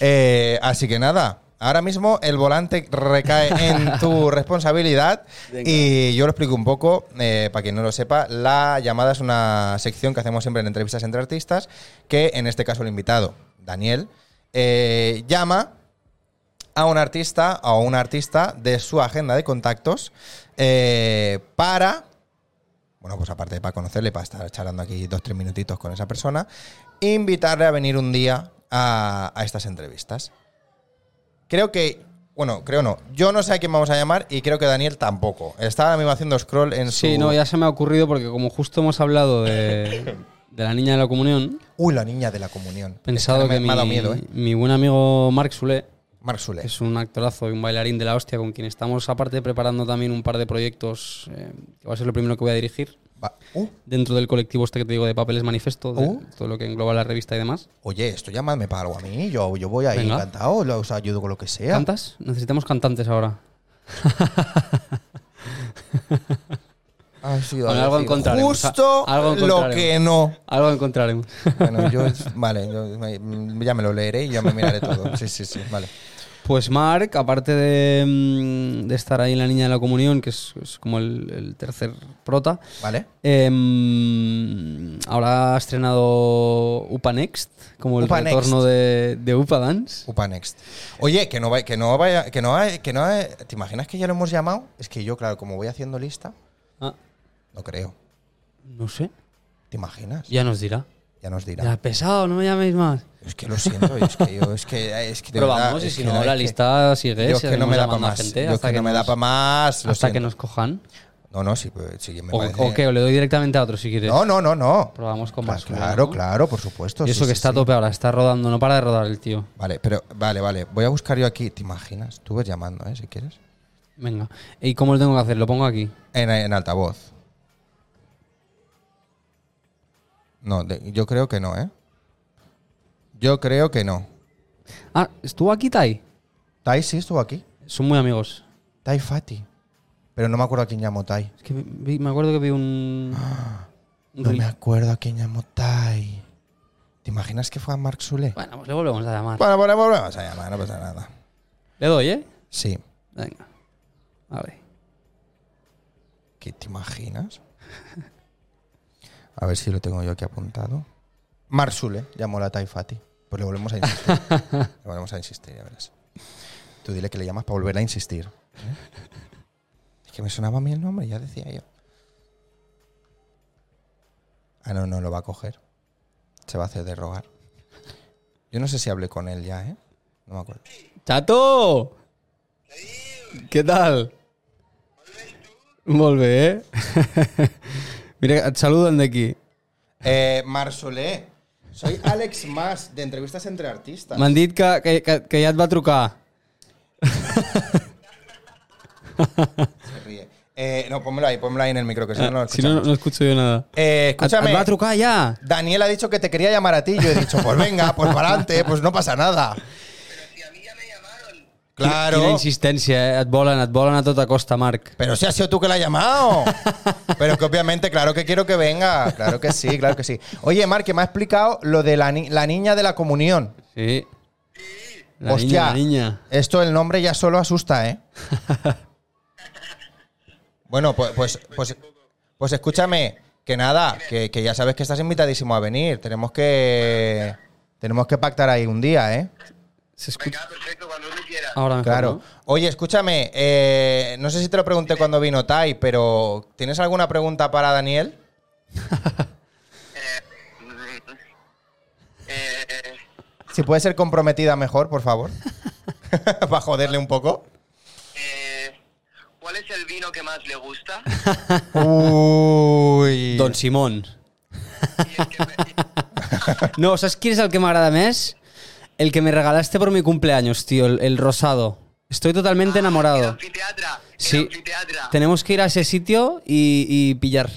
Eh, así que nada, ahora mismo el volante recae en tu responsabilidad y yo lo explico un poco, eh, para quien no lo sepa, la llamada es una sección que hacemos siempre en entrevistas entre artistas, que en este caso el invitado, Daniel, eh, llama a un artista o a una artista de su agenda de contactos eh, para bueno, pues aparte de para conocerle, para estar charlando aquí dos, tres minutitos con esa persona, invitarle a venir un día a, a estas entrevistas. Creo que, bueno, creo no, yo no sé a quién vamos a llamar y creo que Daniel tampoco. Estaba ahora mismo haciendo scroll en su... Sí, no, ya se me ha ocurrido porque como justo hemos hablado de, de la niña de la comunión, Uy, la niña de la comunión. pensado me, que me ha dado mi, miedo, ¿eh? mi buen amigo Marc Sule, Marc es un actorazo y un bailarín de la hostia con quien estamos aparte preparando también un par de proyectos eh, que va a ser lo primero que voy a dirigir Va- Uh, dentro del colectivo este que te digo de Papeles Manifesto, de Uh. todo lo que engloba la revista y demás. oye, esto llamadme para algo a mí, yo, yo voy ahí Venga. encantado, os ayudo con lo que sea. ¿Cantas? Necesitamos cantantes ahora. Ah, sí, Bueno, iba a algo encontraremos, Justo algo lo que no. Algo encontraremos. Bueno, yo, vale, yo me- ya me lo leeré y ya me miraré todo. Sí, sí, sí, vale. Pues Marc, aparte de, mm, de estar ahí en la niña de la comunión, que es, es como el, el tercer prota, ¿Vale? em, ahora ha estrenado UPA Next, como el UPA retorno de, de UPA Dance. Upa Next. Oye, que no vaya, que no vaya, que no hay- que no hay- ¿Te imaginas que ya lo hemos llamado? Es que yo, claro, como voy haciendo lista, Ah, no creo. no sé, ¿Te imaginas? ya nos dirá. Ya nos dirá. Ya, pesado, no me llaméis más. Es que lo siento, es que yo, es que, es que de verdad, vamos, y si no, la lista sigue. Yo es que no me da para más. gente Yo hasta que no me nos- da para más. lo Hasta que nos cojan. No, no, sí, pues, sí, me O, parece- o que o le doy directamente a otro si quieres. No, no, no, no. Probamos con Claro, más. claro, ¿no? claro, por supuesto. Y sí, eso que sí, está a tope ahora, está rodando, no para de rodar el tío. Vale, pero, vale, vale. Voy a buscar yo aquí. ¿Te imaginas? Tú ves llamando, ¿eh? Si quieres. Venga. ¿Y cómo lo tengo que hacer? Lo pongo aquí. En, en altavoz. No, de- yo creo que no, ¿eh? Yo creo que no. Ah, ¿estuvo aquí Tai? Tai sí estuvo aquí. Son muy amigos. Tai Fati. Pero no me acuerdo a quién llamó Tai. Es que vi- me acuerdo que vi un. un No reel. me acuerdo a quién llamó Tai. ¿Te imaginas que fue a Mark Sule? Bueno, pues le volvemos a llamar. Bueno, bueno, volvemos a llamar, no pasa nada. Le doy, ¿eh? Sí. Venga. Vale. ¿Qué te imaginas? A ver si lo tengo yo aquí apuntado. Mark Sule llamó a la Tai Fati. Pues le volvemos a insistir. le volvemos a insistir, ya verás. Tú dile que le llamas para volver a insistir. ¿eh? Es que me sonaba a mí el nombre, ya decía yo. Ah, no, no lo va a coger. Se va a hacer de rogar. Yo no sé si hablé con él ya, ¿eh? No me acuerdo. ¡Chato! ¿Qué tal? Volve, ¿eh? Mira, et saluden d'aquí. Eh, Marc Soler. Soy Alex Mas, de entrevistas entre artistas. M'han dit que, que, que, que ja et va trucar. Se ríe. Eh, no, pónmelo ahí, pónmelo ahí en el micro, que si no, no lo si no, escuchamos. no escucho yo nada. Eh, escúchame, et va trucar ja? Daniel ha dicho que te quería llamar a ti. Yo he dicho, pues venga, pues para adelante, pues no pasa nada. Claro. Quina insistència, eh? Et volen, et volen a tota costa, Marc. Pero si has sido tú que la has llamado. Pero que obviamente, claro que quiero que venga. Claro que sí, claro que sí. Oye, Marc, que me ha explicado lo de la, ni- la niña de la comunión. Sí. La Hostia, niña, la niña. esto el nombre ya solo asusta, ¿eh? bueno, pues, pues, pues, pues escúchame, que nada, que, que ya sabes que estás invitadísimo a venir. Tenemos que tenemos que pactar ahí un día, ¿eh? Se escucha Venga, perfecto, cuando tú quieras. Ahora mejor, Claro. ¿no? Oye, escúchame, eh, no sé si te lo pregunté cuando vino Tai, pero ¿tienes alguna pregunta para Daniel? Si puede ser comprometida mejor, por favor. para joderle un poco. eh, ¿Cuál es el vino que más le gusta? Uy. Don Simón. No, ¿sabes quién es el que me agrada más? El que me regalaste por mi cumpleaños, tío, el, el rosado. Estoy totalmente El enamorado. anfiteatro. El Sí. anfiteatro. Tenemos que ir a ese sitio y, y pillar.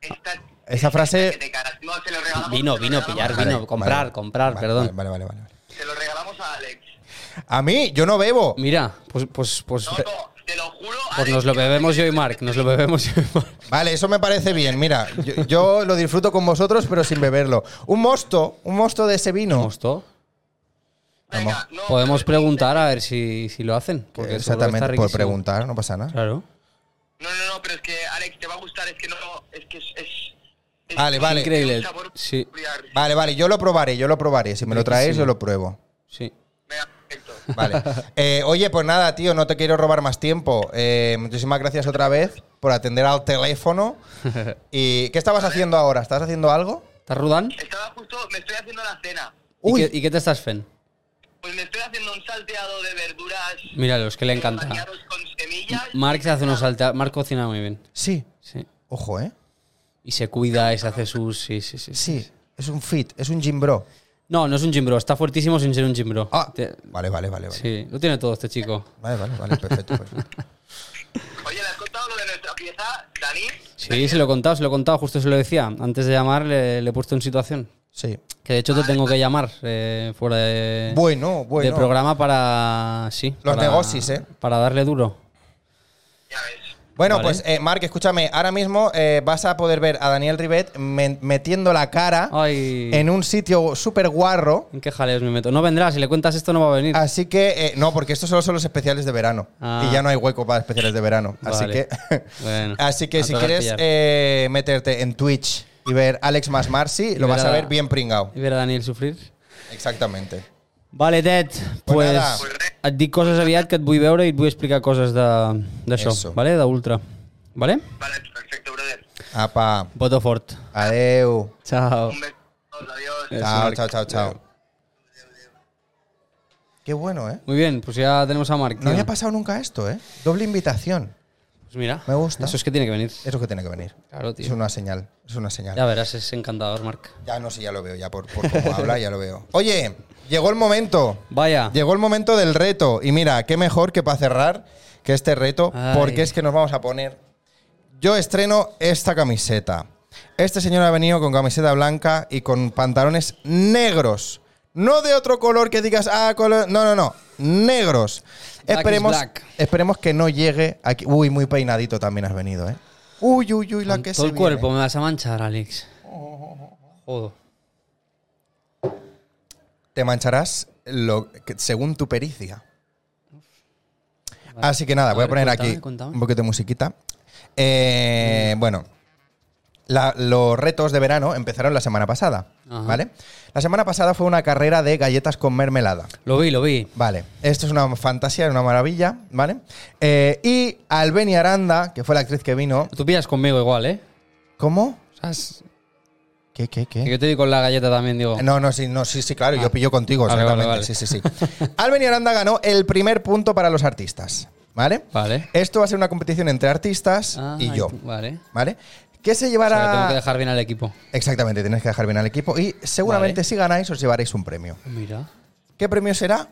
Esta- Esa frase- que te cagas. No, se lo regalamos. Vino, vino, regalamos pillar, Vale, vino, comprar, vale. comprar, Vale, perdón. Vale, vale, vale, vale. Se lo regalamos a Alex. A mí, yo no bebo. Mira, pues, pues, pues, No, no, te lo juro. pues Alex, nos lo bebemos yo y Mark, nos lo bebemos yo y Mark. Vale, eso me parece bien. Mira, yo, yo lo disfruto con vosotros, pero sin beberlo. Un mosto, un mosto de ese vino. ¿Mosto? Venga, no, Podemos pero- preguntar a ver si, si lo hacen. Porque está Exactamente, por preguntar, no pasa nada. Claro. No, no, no, pero es que, Alex, te va a gustar. Es que no. Es que es. es- es- Vale, vale. Increíble. Sí. Vale, vale, yo lo probaré, yo lo probaré. Si me lo traéis, Riquísimo. yo lo pruebo. Sí. Venga, perfecto. Vale. Eh, oye, pues nada, tío, no te quiero robar más tiempo. Eh, muchísimas gracias otra vez por atender al teléfono. ¿Y qué estabas haciendo ahora? ¿Estás haciendo algo? ¿Estás Rudan? Estaba justo. Me estoy haciendo la cena. ¿Y Uy. qué, y qué te estás fen? Pues me estoy haciendo un salteado de verduras. Mira, los que le encanta. con semillas. Mark se hace unos salteados. Mark cocina muy bien. Sí. Sí. Ojo, ¿eh? Y se cuida y se hace sus. Sí, sí, sí. Sí, es un fit, es un gym bro. No, no es un gym bro. Está fuertísimo sin ser un gym bro. Ah, Te- vale, vale, vale. Vale, Sí, lo tiene todo este chico. vale, vale, vale, perfecto, perfecto. Oye, ¿le has contado lo de nuestra pieza, Dani? Sí, se lo he contado, se lo he contado. Justo se lo decía. Antes de llamar le, le he puesto en situación. Sí. Que de hecho te tengo que llamar eh, fuera de, Bueno, bueno. de programa para. Sí. Los para- negocios, ¿eh? Para darle duro. Ya ves. Bueno, Vale. pues, eh, Marc, escúchame, ahora mismo eh, vas a poder ver a Daniel Rivet metiendo la cara Ay. en un sitio súper guarro. ¿En qué jaleos me meto? No vendrá, si le cuentas esto no va a venir. Así que, eh, no, porque estos solo son los especiales de verano. Ah. Y ya no hay hueco para especiales de verano. Así que, Bueno, así que si quieres meterte en Twitch y ver Alex más Marcy, lo vas a a- ver bien pringao. ¿Y ver a Daniel sufrir? Exactamente. Vale, Ted, Pues pues, et dic coses aviat que et vull veure i et vull explicar coses de- d'això, Eso. vale? d'Ultra. Vale? Vale, perfecto, brother. Apa, Voto fort. adeu. Chao. Un beso. Adiós. Chao, chao, chao, chao. Qué bueno, ¿eh? Muy bien, pues ya tenemos a Marc. No había pasado nunca esto, ¿eh? Doble invitación. Pues mira, Me gusta. Eso es que tiene que venir. Eso que tiene que venir. Claro, Es tío. una señal. Es una señal. Ya verás, es encantador, Marc. Ya no sé, ya lo veo, ya por, por cómo habla, ya lo veo. Oye, llegó el momento. Vaya. Llegó el momento del reto. Y mira, qué mejor que para cerrar que este reto, Ay. porque es que nos vamos a poner. Yo estreno esta camiseta. Este señor ha venido con camiseta blanca y con pantalones negros. No de otro color que digas, ah, color. No, no, no. Negros. Black esperemos, esperemos que no llegue aquí. Uy, muy peinadito también has venido, ¿eh? Uy, uy, uy, la Con que todo se el cuerpo me vas a manchar, Alex. Joder. te mancharás lo que- según tu pericia. Así que nada, A voy a poner cuéntame, aquí cuéntame. un poquito de musiquita. Eh, Bueno, la- los retos de verano empezaron la semana pasada, Ajá. ¿vale? La semana pasada fue una carrera de galletas con mermelada. Lo vi, lo vi. Vale, esto es una fantasía, una maravilla, ¿vale? Eh, y Albeni Aranda, que fue la actriz que vino. Tú pillas conmigo igual, ¿eh? ¿Cómo? O sea, es- ¿Qué, qué, qué? que yo te di con la galleta también, digo. No, no, sí, no, sí, sí, claro, Ah. yo pillo contigo, Vale, exactamente. vale. Sí, sí, sí. Albeni Aranda ganó el primer punto para los artistas, ¿vale? Vale. Esto va a ser una competición entre artistas Ah, y yo, Vale. ¿vale? ¿Qué se O llevará? sea, que tengo que dejar bien al equipo. Exactamente, tienes que dejar bien al equipo y seguramente Vale. si ganáis os llevaréis un premio. Mira. ¿Qué premio será?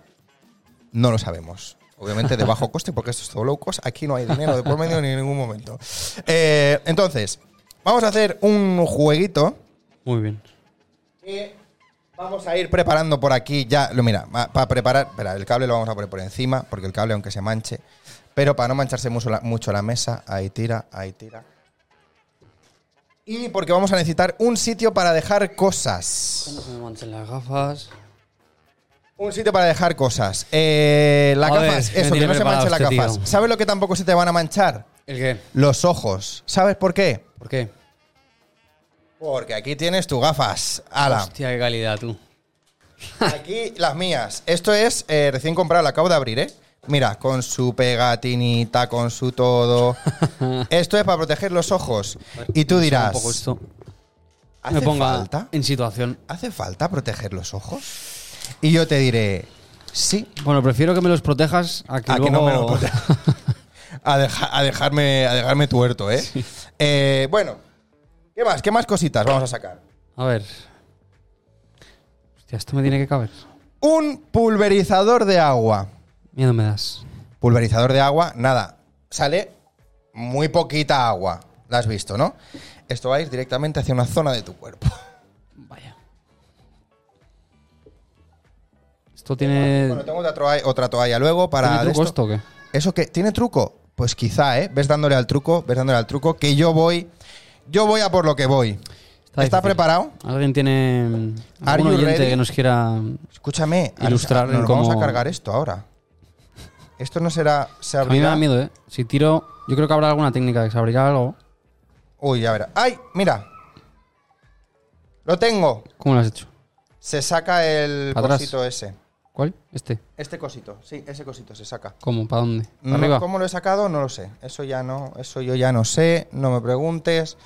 No lo sabemos. Obviamente de bajo coste porque esto es todo low cost. Aquí no hay dinero de por medio ni en ningún momento. Eh, entonces, vamos a hacer un jueguito Muy bien. y vamos a ir preparando por aquí ya. Lo mira, para preparar. Espera, el cable lo vamos a poner por encima porque el cable, aunque se manche, pero para no mancharse mucho la, mucho la mesa, ahí tira, ahí tira. Y porque vamos a necesitar un sitio para dejar cosas. No se me manchen las gafas. Un sitio para dejar cosas. Eh, la A ver, gafas, ¿qué me eso, que no se manche preparado la este gafas. tío? ¿Sabes lo que tampoco se te van a manchar? ¿El qué? Los ojos. ¿Sabes por qué? ¿Por qué? Porque aquí tienes tus gafas. Ala. Hostia, qué calidad, tú. Aquí las mías. Esto es eh, recién comprado, la acabo de abrir, ¿eh? Mira, con su pegatinita, con su todo. Esto es para proteger los ojos. Y tú dirás, Un poco esto. ¿hace Me ponga falta? en situación. ¿Hace falta proteger los ojos? Y yo te diré, sí. Bueno, prefiero que me los protejas a que A que luego... no me lo proteja. a, deja- a dejarme, a dejarme tuerto, ¿eh? Eh, Bueno, ¿qué más? ¿Qué más cositas vamos a sacar? A ver. Hostia, esto me tiene que caber. Un pulverizador de agua. Miedo me das. Pulverizador de agua, nada. Sale muy poquita agua. La has visto, ¿no? Esto va a ir directamente hacia una zona de tu cuerpo. Vaya. Esto tiene... Bueno, tengo otra toalla, otra toalla luego para. ¿Tiene de truco esto. esto o qué? ¿Eso qué? ¿Tiene truco? Pues quizá, ¿eh? Ves dándole al truco, ves dándole al truco, que yo voy. Yo voy a por lo que voy. ¿Está, difícil. preparado? ¿Alguien tiene algún oyente ready? que nos quiera... Escúchame. Ilustrar Nos en vamos a cómo- cargar esto ahora. Esto no será. Se A mí me abrirá. da miedo, ¿eh? Si tiro... Yo creo que habrá alguna técnica que se abrirá algo. Uy, ya verá. ¡Ay! Mira. Lo tengo. ¿Cómo lo has hecho? Se saca el cosito ese. ¿Cuál? Este. Este cosito, sí, ese cosito se saca. ¿Cómo? ¿Para dónde? ¿Para No, arriba? ¿Cómo lo he sacado? No lo sé. Eso ya no, eso yo ya no sé, no me preguntes.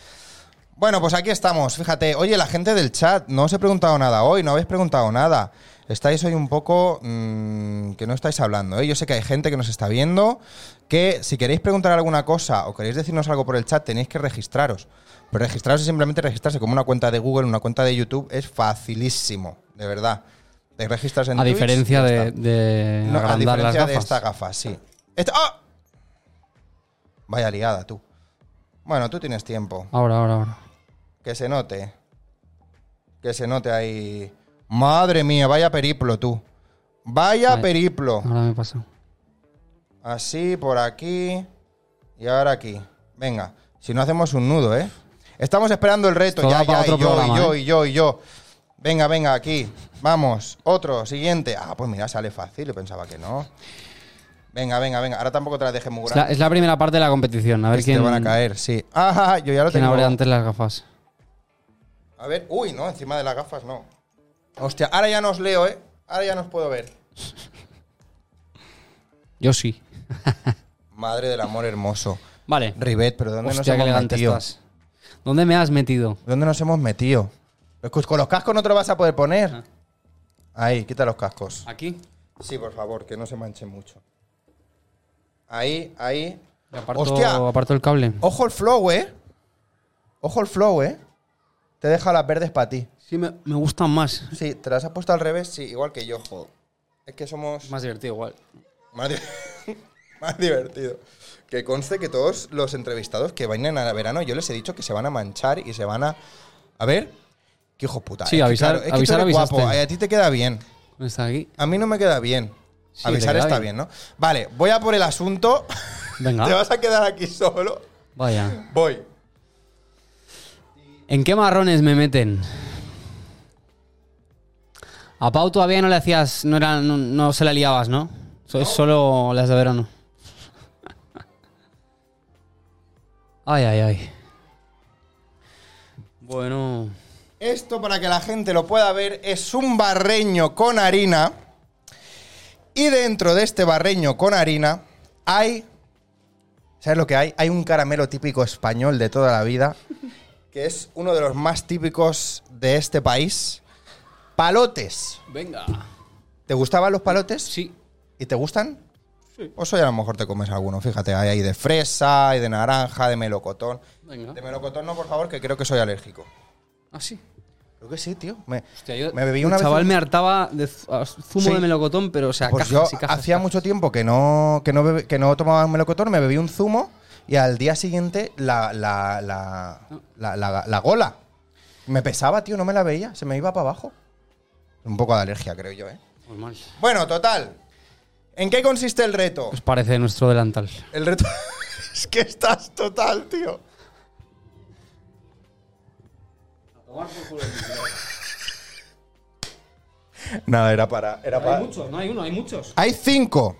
Bueno, pues aquí estamos, fíjate. Oye, la gente del chat, no os he preguntado nada hoy, no habéis preguntado nada. Estáis hoy un poco mm, que no estáis hablando, ¿eh? Yo sé que hay gente que nos está viendo, que si queréis preguntar alguna cosa o queréis decirnos algo por el chat, tenéis que registraros. Pero registraros es simplemente registrarse como una cuenta de Google, una cuenta de YouTube, es facilísimo, de verdad. Te registras en A Twitch diferencia de, de No, a diferencia las de esta gafa, sí. Esta- ¡Ah! Vaya liada, tú. Bueno, tú tienes tiempo. Ahora, ahora, ahora. Que se note. Que se note ahí. Madre mía, vaya periplo, tú. Vaya periplo. Ahora me pasado. Así, por aquí. Y ahora aquí. Venga, si no hacemos un nudo, ¿eh? Estamos esperando el reto. Esto Ya, ya, y yo, programa, y yo, ¿eh? y yo, y yo. Venga, venga, aquí. Vamos. Otro, siguiente. Ah, pues mira, sale fácil. Yo pensaba que no. Venga, venga, venga. Ahora tampoco te la dejes muy Es grande. la, es la primera parte de la competición. A ver quién, te van a caer, sí. Ah, yo ya lo quién tengo. abre antes las gafas. A ver, uy, no, encima de las gafas no. Hostia, ahora ya no os leo, ¿eh? Ahora ya no os puedo ver. Yo sí. Madre del amor hermoso. Vale. Rivet, pero ¿dónde Hostia, nos hemos metido? estás. ¿Dónde me has metido? ¿Dónde nos hemos metido? Pues con- los cascos no te lo vas a poder poner. Ah. Ahí, quita los cascos. Aquí. Sí, por favor, que no se manche mucho. Ahí, ahí. Aparto, Hostia. aparto el cable. Ojo el flow, ¿eh? Ojo el flow, ¿eh? Te he dejado las verdes para ti. Sí, me, me gustan más. Sí, te las has puesto al revés, sí, igual que yo. Es que somos... Más divertido igual. Más, di- más divertido. Que conste que todos los entrevistados que vayan a verano, yo les he dicho que se van a manchar y se van a. A ver, qué hijo puta. Sí, avisar- es que tú eres guapo, a ti te queda bien. ¿Dónde está aquí? A mí no me queda bien. Sí, Avisar queda está bien. bien. ¿no? Vale, voy a por el asunto. Venga. Te vas a quedar aquí solo. Vaya. Voy. ¿En qué marrones me meten? A Pau todavía no le hacías, no, era, no, se la liabas, ¿no? Solo las de verano. Ay, ay, ay. Bueno. Esto, para que la gente lo pueda ver, es un barreño con harina. Y dentro de este barreño con harina hay. ¿Sabes lo que hay? Hay un caramelo típico español de toda la vida, que es uno de los más típicos de este país. Palotes. Venga. ¿Te gustaban los palotes? Sí. ¿Y te gustan? Sí. Pues hoy a lo mejor te comes alguno. Fíjate, hay ahí de fresa, hay de naranja, de melocotón. Venga. De melocotón no, por favor, que creo que soy alérgico. Ah, sí. Creo que sí, tío. Me, Hostia, yo, me bebí el una vez chaval un- me hartaba de zumo Sí. de melocotón, pero o sea, Pues cajas yo y cajas, hacía cajas. mucho tiempo que no, que no, bebe- que no tomaba melocotón, me bebí un zumo y al día siguiente la, la, la, la, la- la gola me pesaba, tío, no me la veía, se me iba para abajo. Un poco de alergia, creo yo, ¿eh? Pues mal. Bueno, total. ¿En qué consiste el reto? Pues parece nuestro delantal. El reto es que estás total, tío. Nada, era para. Era Hay para. muchos, no hay uno, hay muchos. Hay cinco.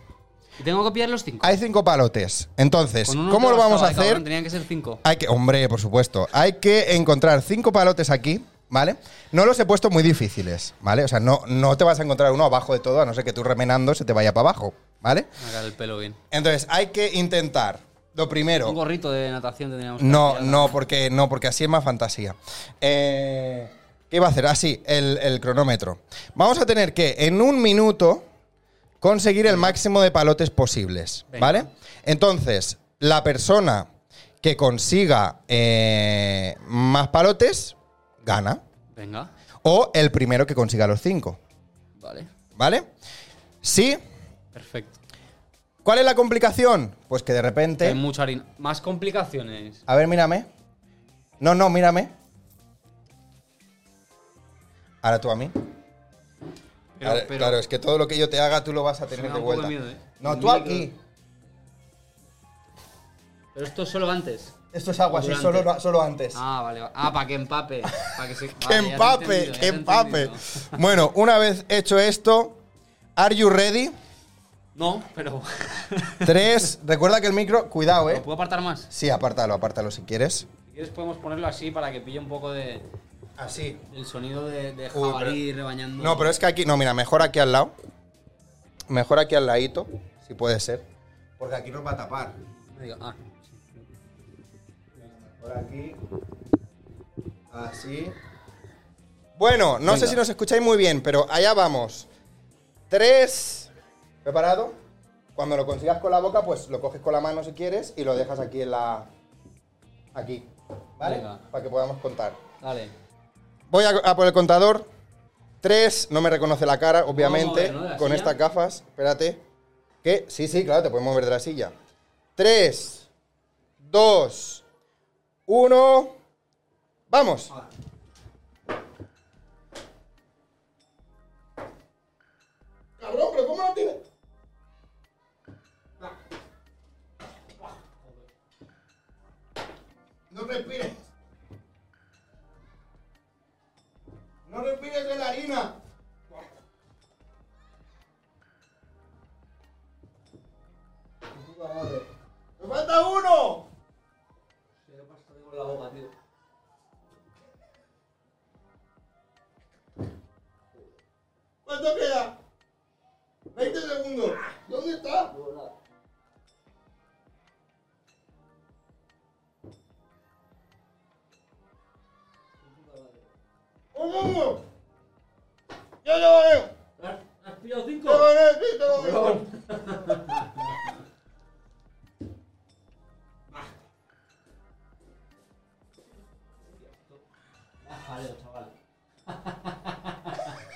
Y tengo que pillar los cinco. Hay cinco palotes. Entonces, Con uno ¿cómo te lo vamos a hacer? cabrón, Tenían que ser cinco. Hay que, hombre, por supuesto. Hay que encontrar cinco palotes aquí, ¿vale? No los he puesto muy difíciles, ¿vale? O sea, no, no te vas a encontrar uno abajo de todo, a no ser que tú remenando se te vaya para abajo, ¿vale? El pelo bien. Entonces, hay que intentar, lo primero. Un gorrito de natación tendríamos que No, no, porque no, porque así es más fantasía. Eh, ¿Qué iba a hacer? Así, el, el cronómetro. Vamos a tener que en un minuto conseguir el máximo de palotes posibles, Venga. ¿vale? Entonces, la persona que consiga eh, más palotes gana. Venga, O el primero que consiga los cinco, vale. ¿vale? Sí. Perfecto. ¿Cuál es la complicación? Pues que de Hay repente. mucha harina. Más complicaciones. A ver, mírame. No, no, mírame. Ahora tú a mí. Pero, Ahora, pero- claro, es que todo lo que yo te haga tú lo vas a tener de vuelta. miedo, ¿eh? No, tú aquí. Pero esto es solo antes. Esto es agua, sí, solo, solo antes. Ah, vale. va- Ah, para que empape. Para que se. ¡Que vale, empape! ¡Que empape! entendido. Bueno, una vez hecho esto, ¿are you ready? No, pero. Tres. Recuerda que el micro. Cuidado, ¿Lo eh. puedo apartar más? Sí, apártalo, apártalo si quieres. Si quieres, podemos ponerlo así para que pille un poco de. Así. El sonido de, de Uy, jabalí rebañando. No, pero es que aquí. No, mira, mejor aquí al lado. Mejor aquí al ladito, si puede ser. Porque aquí nos va a tapar. Ah, Por aquí. Así. Bueno, no sé si nos escucháis muy bien, pero allá vamos. Tres. ¿Preparado? Cuando lo consigas con la boca, pues lo coges con la mano si quieres y lo dejas aquí en la. Aquí. ¿Vale? Venga. Para que podamos contar. dale. Voy a, a por el contador. Tres. No me reconoce la cara, obviamente. con silla? estas gafas. Espérate. ¿Qué? Sí, sí, claro, te puedes mover de la silla. Tres. Dos. Uno. ¡Vamos! Cabrón, pero ¿cómo no tiene? No respires. No respires de la harina. ¡Me falta uno! ¿Cuánto queda? 20 segundos. ¿Dónde está? ¡Un segundo! ¡Ya lo veo! ¿Has pillado cinco? ¡Te lo veo, Jaleo, chaval.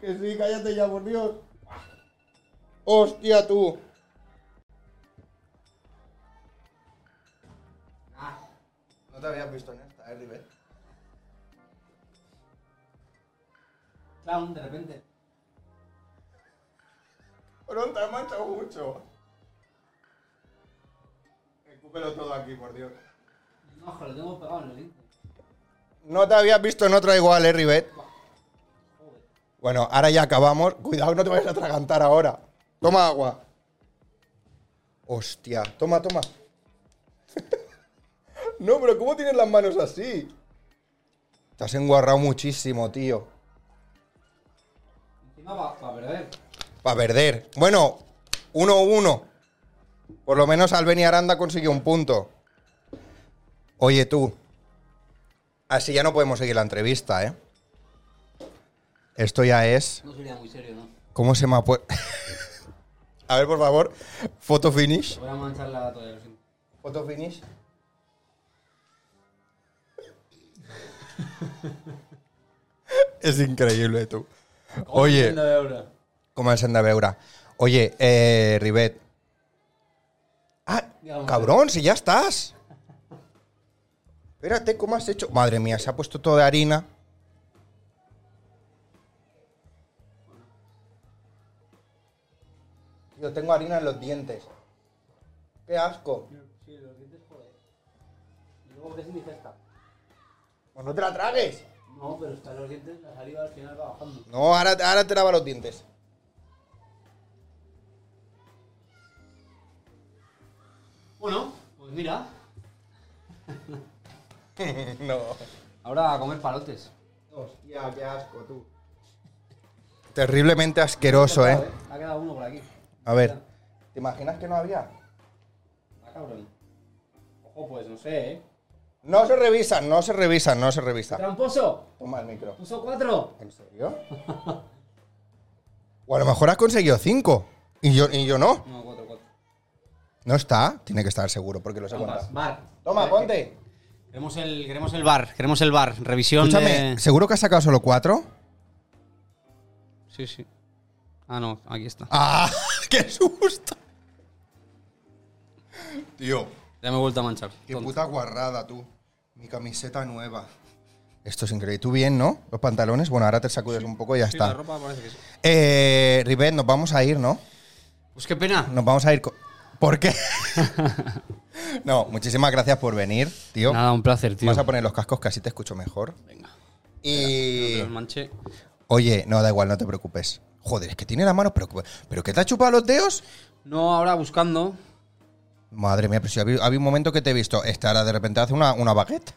Que sí, cállate ya, por Dios. ¡Hostia, tú! No te habías visto en esta, eh, River. Clown, de repente. Pero te has manchado mucho. Escúpelo todo aquí, por Dios. No, joder, lo tengo pegado en los dientes. No te habías visto en otra igual, eh, Rivet. Bueno, ahora ya acabamos. Cuidado, no te vayas a atragantar ahora. Toma agua. Hostia, toma, toma. no, pero ¿cómo tienes las manos así? Te has enguarrado muchísimo, tío. Encima va a perder. Para perder. Bueno, 1-1. Por lo menos Albeni Aranda consiguió un punto. Oye, tú. Así ya no podemos seguir la entrevista, ¿eh? Esto ya es. No sería muy serio, ¿no? ¿Cómo se me ha puesto? A ver, por favor. Foto finish. Voy a manchar la toalla. Foto finish. es increíble, tú. Oye. de euro. Com el de veure. Oye, eh, Rivet. Ah, Digamos. cabrón, si ya estás. Espérate, ¿cómo has hecho? Madre mía, se ha puesto todo de harina. Yo tengo harina en los dientes. Qué asco. Sí, los dientes, joder. Y luego que es indigesta. Pues no te la tragues. No, pero está los dientes, la saliva al final va bajando. No, ahora, ahora te lava los dientes. Bueno, pues mira. no. Ahora a comer palotes. Hostia, qué asco, tú. Terriblemente asqueroso, ¿eh? Ha quedado uno por aquí. A ver, ¿te imaginas que no había? Ah, cabrón. Ojo, pues no sé, ¿eh? No se revisan, no se revisan, no se revisa. ¡Tramposo! Toma el micro. ¡Puso cuatro! ¿En serio? o a lo mejor has conseguido cinco. Y yo, y yo no. No, cuatro, cuatro. No está. Tiene que estar seguro porque lo sé. Toma, ponte. Queremos el, queremos el bar, queremos el bar. Revisión Escúchame, de... ¿seguro que has sacado solo cuatro? Sí, sí. Ah, no, aquí está. ¡Ah! ¡Qué susto! Tío, Ya me he vuelto a manchar. qué Tonto. puta guarrada, tú. Mi camiseta nueva. Esto es increíble. ¿Tú bien, no? Los pantalones. Bueno, ahora te sacudes un poco y ya Sí, la está. ropa parece que sí. Eh, Ribet, nos vamos a ir, ¿no? Pues qué pena. Nos vamos a ir. co- ¿Por qué? no, muchísimas gracias por venir, tío. Nada, un placer, tío. Vamos a poner los cascos que así te escucho mejor. Venga. Y. Los manche. Oye, no, da igual, no te preocupes. Joder, es que tiene la mano, pero, pero ¿qué te ha chupado los dedos? No, ahora buscando. Madre mía, pero si había, había un momento que te he visto. Esta ahora de repente hace una, una baguette.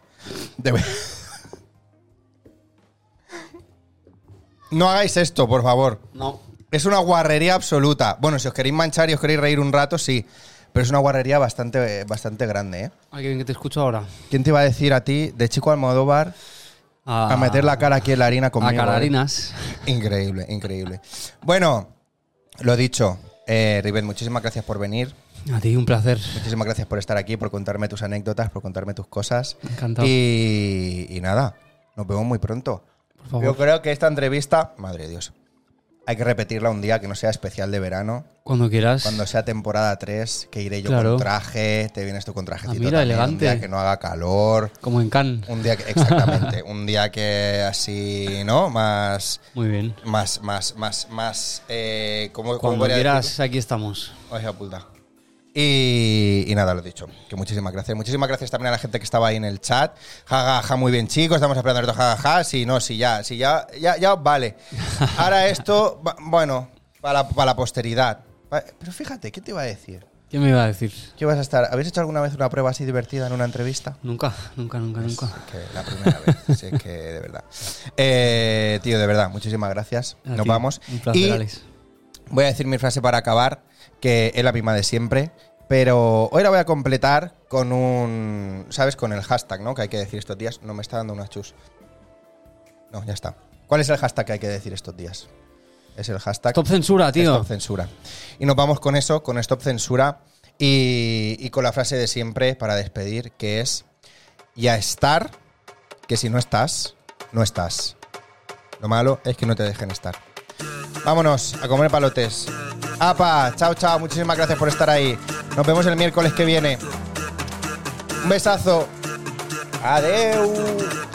De ver- no hagáis esto, por favor. No. Es una guarrería absoluta. Bueno, si os queréis manchar y os queréis reír un rato, sí. Pero es una guarrería bastante, bastante grande, ¿eh? Ay, qué bien que te escucho ahora. ¿Quién te iba a decir a ti, de chico Almodóvar, a meter la cara aquí en la harina conmigo? A eh? cararinas. Increíble, increíble. Bueno, lo dicho, eh, muchísimas gracias por venir. A ti, un placer. Muchísimas gracias por estar aquí, por contarme tus anécdotas, por contarme tus cosas. Encantado. Y, y nada, nos vemos muy pronto. Por favor. Yo creo que esta entrevista, madre de Dios, hay que repetirla un día que no sea especial de verano. Cuando quieras. Cuando sea temporada 3, que iré yo Claro. con traje, te vienes tú con trajecito Ah, mira, también, elegante. Un día que no haga calor. Como en Cannes. Un día que, exactamente, un día que así, ¿no? Más, Muy bien. más, más, más, más, eh, ¿cómo, cómo Cuando podría quieras, aquí estamos. Hija puta. Y, y nada, lo dicho. Que muchísimas gracias. Muchísimas gracias también a la gente que estaba ahí en el chat. Ja, ja, ja, muy bien, chicos. Estamos esperando esto, ja, ja. Sí, no, sí, ya, sí, ya, ya, ya, vale. Ahora esto, bueno, para la, para la posteridad. Pero fíjate, ¿qué te iba a decir? ¿Qué me iba a decir? ¿Qué vas a estar? ¿Habéis hecho alguna vez una prueba así divertida en una entrevista? Nunca, nunca, nunca, nunca. Es que la primera vez, sí, es que de verdad. Eh, tío, de verdad, muchísimas gracias. A Nos ti. vamos. Un placer, y Alex. voy a decir mi frase para acabar, que es la misma de siempre, pero hoy la voy a completar con un, ¿sabes? Con el hashtag, ¿no? Que hay que decir estos días. No me está dando una chus. No, ya está. ¿Cuál es el hashtag que hay que decir estos días? Es el hashtag Stop censura, tío. Stop censura. Y nos vamos con eso, con Stop censura y, y con la frase de siempre para despedir, que es y a estar, que si no estás, no estás. Lo malo es que no te dejen estar. Vámonos a comer palotes. Apa, chao, chao. Muchísimas gracias por estar ahí. Nos vemos el miércoles que viene. Un besazo. Adeu.